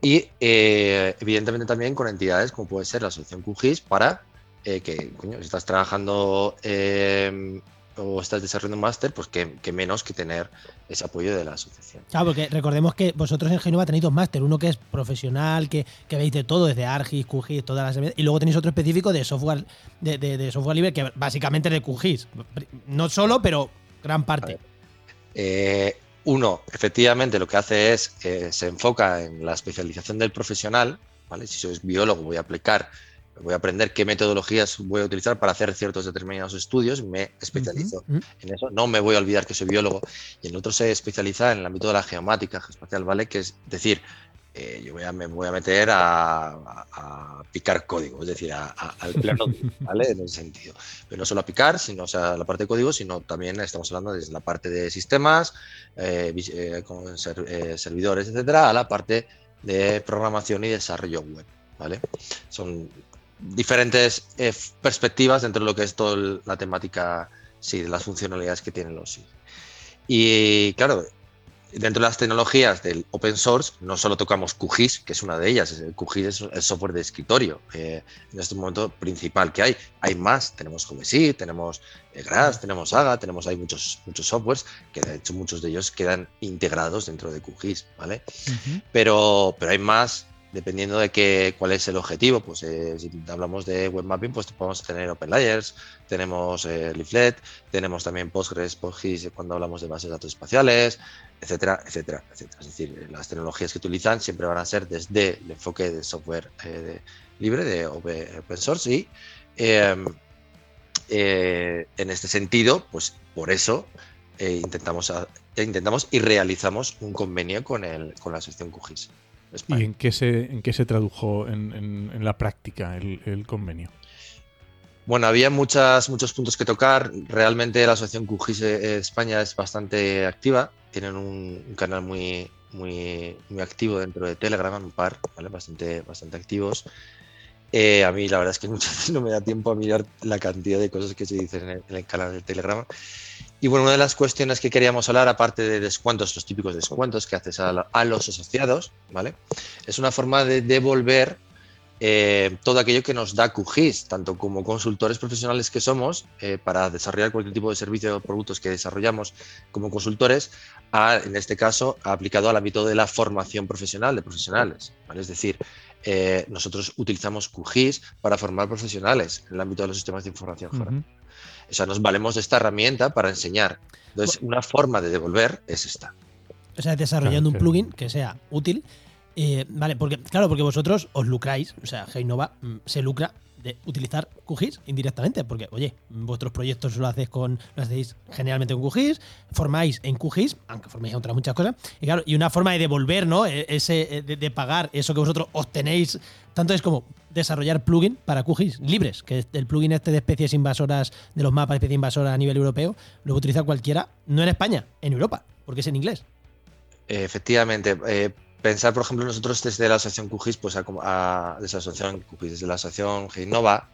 Y eh, evidentemente también con entidades como puede ser la Asociación QGIS para eh, que, coño, si estás trabajando eh, o estás desarrollando un máster, pues que, menos que tener ese apoyo de la asociación. Claro, porque recordemos que vosotros en Genova tenéis dos máster, uno que es profesional, que, veis de todo, desde ARGIS, QGIS, todas las y luego tenéis otro específico de software, de, software libre, que básicamente es de QGIS. No solo, pero gran parte. Eh, uno, efectivamente, lo que hace es, que se enfoca en la especialización del profesional, ¿vale? Si soy biólogo, voy a aplicar voy a aprender qué metodologías voy a utilizar para hacer ciertos determinados estudios, me especializo en eso. No me voy a olvidar que soy biólogo. Y el otro se especializa en el ámbito de la geomática geoespacial, ¿vale? Que es decir, eh, yo voy a, me voy a meter a, picar código, es decir, al plano, <laughs> ¿vale? En ese sentido. Pero no solo a picar, sino o sea, la parte de código, sino también estamos hablando desde la parte de sistemas, eh, eh, con servidores, etcétera, a la parte de programación y desarrollo web, ¿vale? Son diferentes eh, perspectivas dentro de lo que es toda la temática sí, de las funcionalidades que tienen los SIG. Y claro, dentro de las tecnologías del open source no solo tocamos QGIS, que es una de ellas, el QGIS es el software de escritorio, eh, en este momento principal que hay. Hay más, tenemos QGIS, tenemos eh, GRAS, tenemos AGA, tenemos hay muchos, muchos softwares que de hecho muchos de ellos quedan integrados dentro de QGIS, ¿vale? pero, pero hay más dependiendo de qué, cuál es el objetivo, pues eh, si hablamos de web mapping, pues podemos tener OpenLayers, tenemos eh, Leaflet, tenemos también Postgres, PostGIS cuando hablamos de bases de datos espaciales, etcétera, etcétera, etcétera. Es decir, las tecnologías que utilizan siempre van a ser desde el enfoque de software eh, libre, de open source y em, en este sentido, pues por eso intentamos, intentamos y realizamos un convenio con, el, con la sección QGIS. ¿Y en qué se, en qué se tradujo en, la práctica el, convenio? Bueno, había muchas, muchos puntos que tocar. Realmente la Asociación QGIS España es bastante activa. Tienen un, canal muy, muy, muy activo dentro de Telegram, un par, ¿vale? bastante, bastante activos. Eh, a mí la verdad es que <laughs> muchas veces no me da tiempo a mirar la cantidad de cosas que se dicen en el, en el canal de Telegram. Y bueno, una de las cuestiones que queríamos hablar, aparte de descuentos, los típicos descuentos que haces a, los asociados, ¿vale? Es una forma de devolver eh, todo aquello que nos da QGIS, tanto como consultores profesionales que somos, eh, para desarrollar cualquier tipo de servicio o productos que desarrollamos como consultores, en este caso, aplicado al ámbito de la formación profesional de profesionales. Es decir, eh, nosotros utilizamos QGIS para formar profesionales en el ámbito de los sistemas de información. O sea, nos valemos de esta herramienta para enseñar. Entonces, una forma de devolver es esta. O sea, desarrollando un plugin que sea útil. Eh, vale, porque, claro, porque vosotros os lucráis, o sea, Heinova mm, se lucra de utilizar QGIS indirectamente, porque, oye, vuestros proyectos lo hacéis con, lo hacéis generalmente con QGIS, formáis en QGIS, aunque forméis otras muchas cosas, y claro, y una forma de devolver, ¿no? E, ese, de, de pagar eso que vosotros obtenéis, tanto es como desarrollar plugin para QGIS libres, que el plugin este de especies invasoras, de los mapas de especies invasoras a nivel europeo, lo puede utilizar cualquiera, no en España, en Europa, porque es en inglés. Efectivamente. Eh, pensar, por ejemplo, nosotros desde la asociación QGIS, pues a, desde la asociación QGIS, desde la asociación Genova,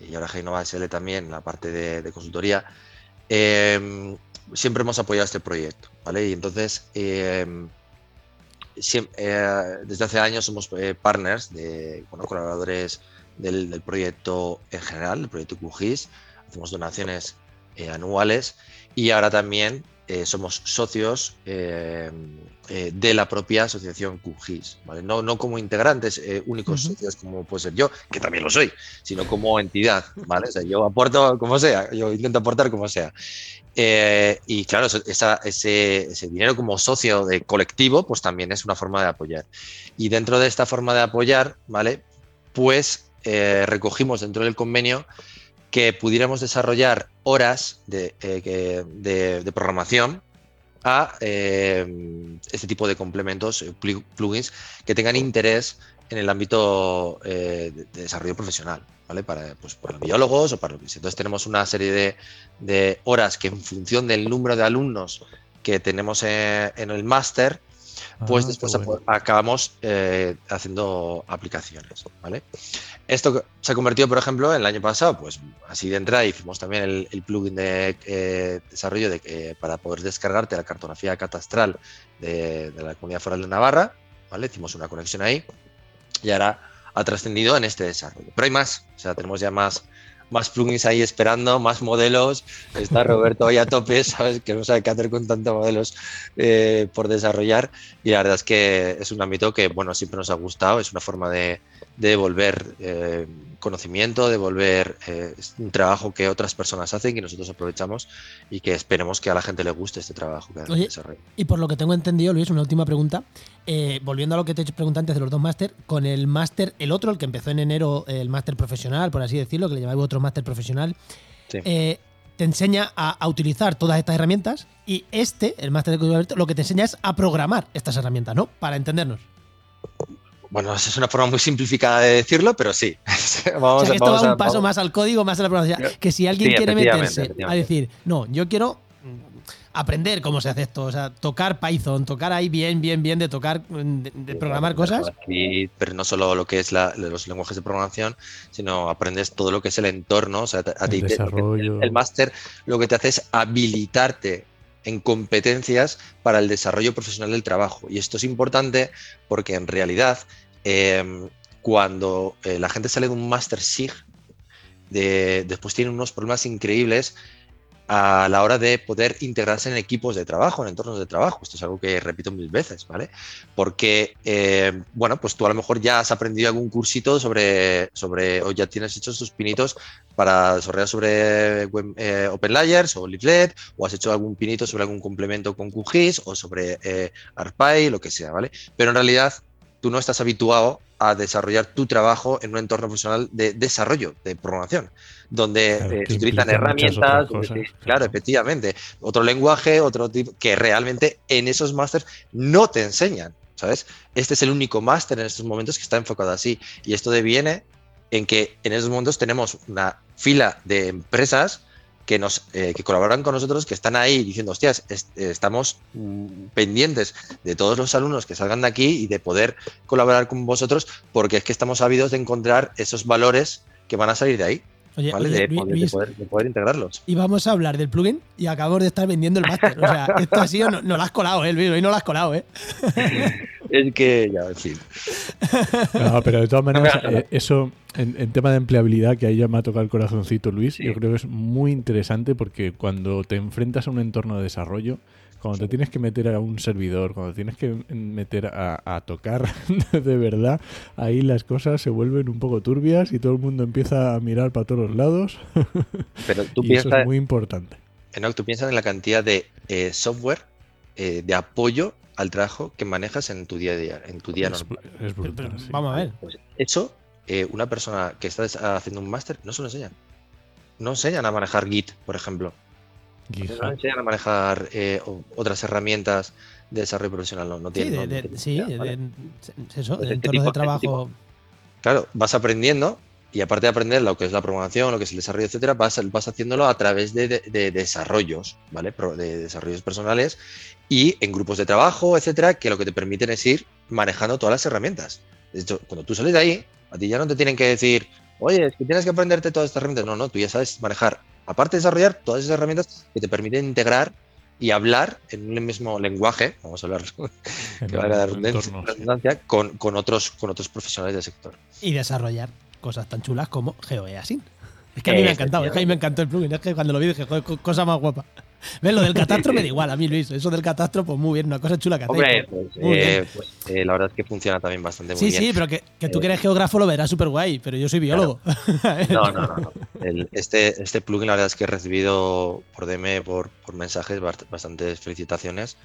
y ahora Genova SL también, la parte de, consultoría, em, siempre hemos apoyado este proyecto, ¿vale? Y entonces, em, eh, desde hace años somos eh, partners, de, bueno, colaboradores del, proyecto en general, del proyecto QGIS, hacemos donaciones eh, anuales y ahora también somos socios de la propia asociación QGIS, ¿vale? no, no como integrantes únicos socios como puede ser yo, que también lo soy, sino como entidad, ¿vale? O sea, yo aporto como sea, yo intento aportar como sea. Eh, y claro, ese, dinero como socio de colectivo, pues también es una forma de apoyar. Y dentro de esta forma de apoyar, ¿vale? Pues eh, recogimos dentro del convenio que pudiéramos desarrollar horas de, eh, programación a este tipo de complementos, plugins, que tengan interés en el ámbito de desarrollo profesional. Para, pues, para biólogos o para. Entonces tenemos una serie de, horas que en función del número de alumnos que tenemos en, el máster, pues ah, después acabamos eh, haciendo aplicaciones, ¿vale? Esto se ha convertido, por ejemplo, en el año pasado, pues así de entrada hicimos también el, plugin de eh, desarrollo de, para poder descargarte la cartografía catastral de, de, la Comunidad Foral de Navarra, ¿vale? Hicimos una conexión ahí y ahora ha trascendido en este desarrollo. Pero hay más, o sea, tenemos ya más, más plugins ahí esperando, más modelos. Está Roberto ahí a tope, <laughs> ¿sabes? Que no sabe qué hacer con tantos modelos eh, por desarrollar. Y la verdad es que es un ámbito que, bueno, siempre nos ha gustado. Es una forma de, de devolver eh, conocimiento, devolver eh, un trabajo que otras personas hacen, que nosotros aprovechamos y que esperemos que a la gente le guste este trabajo que Oye, Y por lo que tengo entendido, Luis, una última pregunta. Eh, volviendo a lo que te he preguntado antes de los dos máster, con el máster, el otro, el que empezó en enero, el máster profesional, por así decirlo, que le llamáis otro máster profesional, te enseña a, a, utilizar todas estas herramientas y este, el máster de lo que te enseña es a programar estas herramientas, ¿no? Para entendernos. Bueno, es una forma muy simplificada de decirlo, pero sí. <laughs> vamos, o sea, que esto va un paso más al código, más a la programación. Que si alguien quiere meterse a decir, no, yo quiero aprender cómo se hace esto, o sea, tocar Python, tocar ahí bien, bien, bien de tocar, de, programar cosas. pero no solo lo que es los lenguajes de programación, sino aprendes todo lo que es el entorno, o sea, a el, desarrollo. el máster lo que te hace es habilitarte en competencias para el desarrollo profesional del trabajo. Y esto es importante porque en realidad em, cuando eh, la gente sale de un Master SIG, después tienen unos problemas increíbles a la hora de poder integrarse en equipos de trabajo, en entornos de trabajo. Esto es algo que repito mil veces, ¿vale? Porque, eh, bueno, pues tú a lo mejor ya has aprendido algún cursito sobre, sobre o ya tienes hechos tus pinitos para desarrollar sobre eh, Open Layers o Leaflet, o has hecho algún pinito sobre algún complemento con QGIS o sobre eh, lo que sea, ¿vale? Pero en realidad tú no estás habituado a desarrollar tu trabajo en un entorno profesional de desarrollo, de programación, donde eh, se utilizan herramientas, claro, efectivamente, otro lenguaje, otro tipo, que realmente en esos másters no te enseñan, ¿sabes? Este es el único máster en estos momentos que está enfocado así, y esto deviene en que en esos momentos tenemos una fila de empresas que, nos, eh, que colaboran con nosotros, que están ahí diciendo, hostias, estamos mm, pendientes de todos los alumnos que salgan de aquí y de poder colaborar con vosotros, porque es que estamos ávidos de encontrar esos valores que van a salir de ahí. ¿vale? de, poder, integrarlos. Y vamos a hablar del plugin y acabamos de estar vendiendo el máster. O sea, esto ha sido, no, lo has colado, ¿eh, Luis? Hoy no lo has colado, ¿eh? <laughs> es que, ya, en fin. No, pero de todas maneras, eh, eso, en, tema de empleabilidad, que ahí ya me ha tocado el corazoncito, Luis, yo creo que es muy interesante porque cuando te enfrentas a un entorno de desarrollo, cuando te tienes que meter a un servidor, cuando tienes que meter a, tocar <laughs> de verdad, ahí las cosas se vuelven un poco turbias y todo el mundo empieza a mirar para todos los lados. <laughs> Pero tú y piensas, eso es muy importante. Enoch, tú piensas en la cantidad de eh, software eh, de apoyo al trabajo que manejas en tu día a día, en tu día normal. Es brutal, Vamos a ver. Pues eso, eh, una persona que está haciendo un máster no se lo enseñan. No enseñan a manejar Git, por ejemplo. No enseñan a manejar eh, otras herramientas de desarrollo profesional, no, no tienen. Sí, de, eso, pues este entornos de este trabajo. claro, vas aprendiendo y aparte de aprender lo que es la programación, lo que es el desarrollo, etcétera, vas, vas haciéndolo a través de, desarrollos, ¿vale? De desarrollos personales y en grupos de trabajo, etcétera, que lo que te permiten es ir manejando todas las herramientas. De hecho, cuando tú sales de ahí, a ti ya no te tienen que decir, oye, es que tienes que aprenderte todas estas herramientas. No, no, tú ya sabes manejar aparte de desarrollar todas esas herramientas que te permiten integrar y hablar en un mismo lenguaje, vamos a hablar <laughs> que valga la redundancia, con, con, otros, con otros profesionales del sector. Y desarrollar cosas tan chulas como GeoEASIN. Es que a mí me ha encantado, es que a mí me encantó el plugin, es que cuando lo vi dije, cosa más guapa. <laughs> ¿Ves? Lo del catastro me da igual a mí, Luis. Eso del catastro, pues muy bien, una cosa chula que Hombre, pues, eh, pues eh, la verdad es que funciona también bastante sí, bien. Sí, sí, pero que, tú que eres eh, geógrafo lo verás súper guay, pero yo soy biólogo. No, no, no. este, este plugin, la verdad es que he recibido por DM, por, por mensajes, bastantes felicitaciones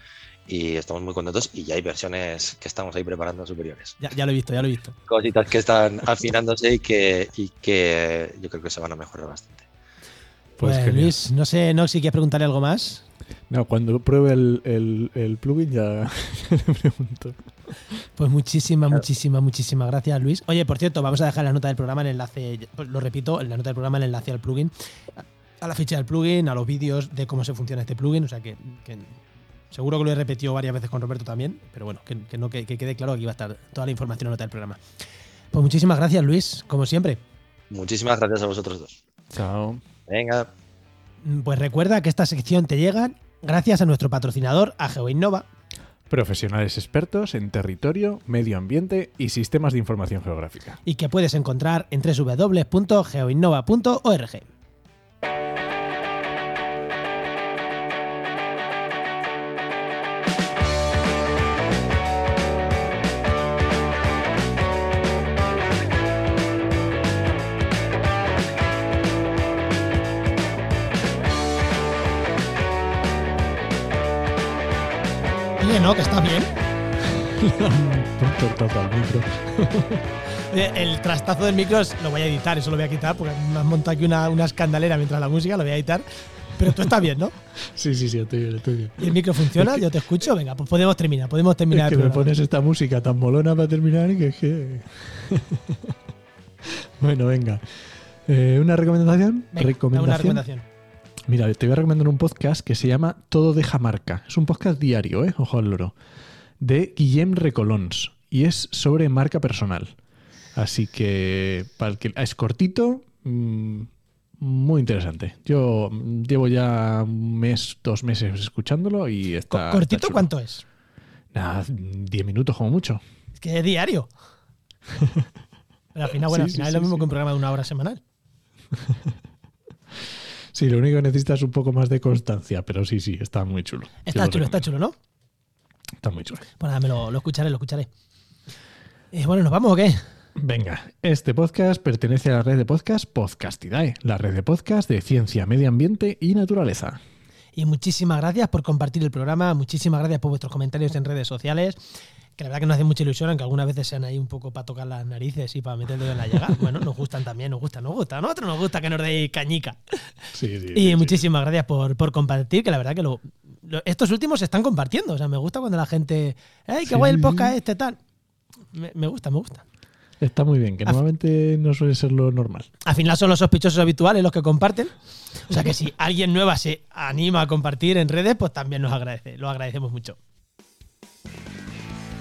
y estamos muy contentos y ya hay versiones que estamos ahí preparando superiores. Ya, ya, lo he visto, ya lo he visto. Cositas que están afinándose y que, y que yo creo que se van a mejorar bastante. Pues, pues Luis, no sé, no si quieres preguntarle algo más. No, cuando pruebe el, plugin ya <laughs> le pregunto. Pues muchísimas, muchísimas, muchísimas gracias, Luis. Oye, por cierto, vamos a dejar en la nota del programa el enlace, lo repito, en la nota del programa el enlace al plugin, a la ficha del plugin, a los vídeos de cómo se funciona este plugin. O sea que, seguro que lo he repetido varias veces con Roberto también, pero bueno, que, no, que, que quede claro que aquí va a estar toda la información nota del programa. Pues muchísimas gracias, Luis, como siempre. Muchísimas gracias a vosotros dos. Chao. Venga. Pues recuerda que esta sección te llega gracias a nuestro patrocinador, a GeoInnova. Profesionales expertos en territorio, medio ambiente y sistemas de información geográfica. Y que puedes encontrar en www.geoinnova.org. Oye, no, que está bien. Un tortazo al micro. Oye, <laughs> el trastazo del micro es- lo voy a editar, eso lo voy a quitar, porque me has montado aquí una, una escandalera mientras la música, lo voy a editar. Pero tú estás bien, ¿no? Sí, sí, sí, estoy bien, estoy bien. ¿Y el micro funciona? Yo te escucho. Venga, pues podemos terminar, podemos terminar Es que el me pones esta música tan molona para terminar que es que... <laughs> bueno, venga. Eh, ¿Una recomendación? Venga, una recomendación. Mira, te voy a recomendar un podcast que se llama Todo deja marca. Es un podcast diario, ¿eh? Ojo al loro. De Guillem Recolons. Y es sobre marca personal. Así que, para el que es cortito, mm, muy interesante. Yo llevo ya un mes, dos meses escuchándolo y está. ¿Cortito está cuánto es? Nada, 10 minutos como mucho. Es que es diario. Pero <laughs> al final, bueno, Sí, al sí, final es sí, lo mismo que un programa de una hora semanal. <laughs> Sí, lo único que necesitas es un poco más de constancia, pero sí, sí, está muy chulo. Está lo chulo, está chulo, ¿no? Está muy chulo. Pues nada, me lo, lo escucharé, lo escucharé. Eh, bueno, ¿nos vamos o qué? Venga, este podcast pertenece a la red de podcast Podcastidae, la red de podcast de ciencia, medio ambiente y naturaleza. Y muchísimas gracias por compartir el programa, muchísimas gracias por vuestros comentarios en redes sociales, que la verdad que nos hace mucha ilusión, aunque algunas veces sean ahí un poco para tocar las narices y para meter el dedo en la llaga. <laughs> Bueno, nos gustan también, nos gustan, nos gustan. A nosotros nos gusta que nos deis cañica. Sí, sí. Y sí, muchísimas gracias por, por compartir, que la verdad que lo, lo- estos últimos se están compartiendo. O sea, me gusta cuando la gente, ¡ay, qué guay el podcast este tal! Me, me gusta, me gusta. Está muy bien, que normalmente no suele ser lo normal. Al final son los sospechosos habituales los que comparten. O sea que si <laughs> alguien nueva se anima a compartir en redes, pues también nos agradece. Lo agradecemos mucho.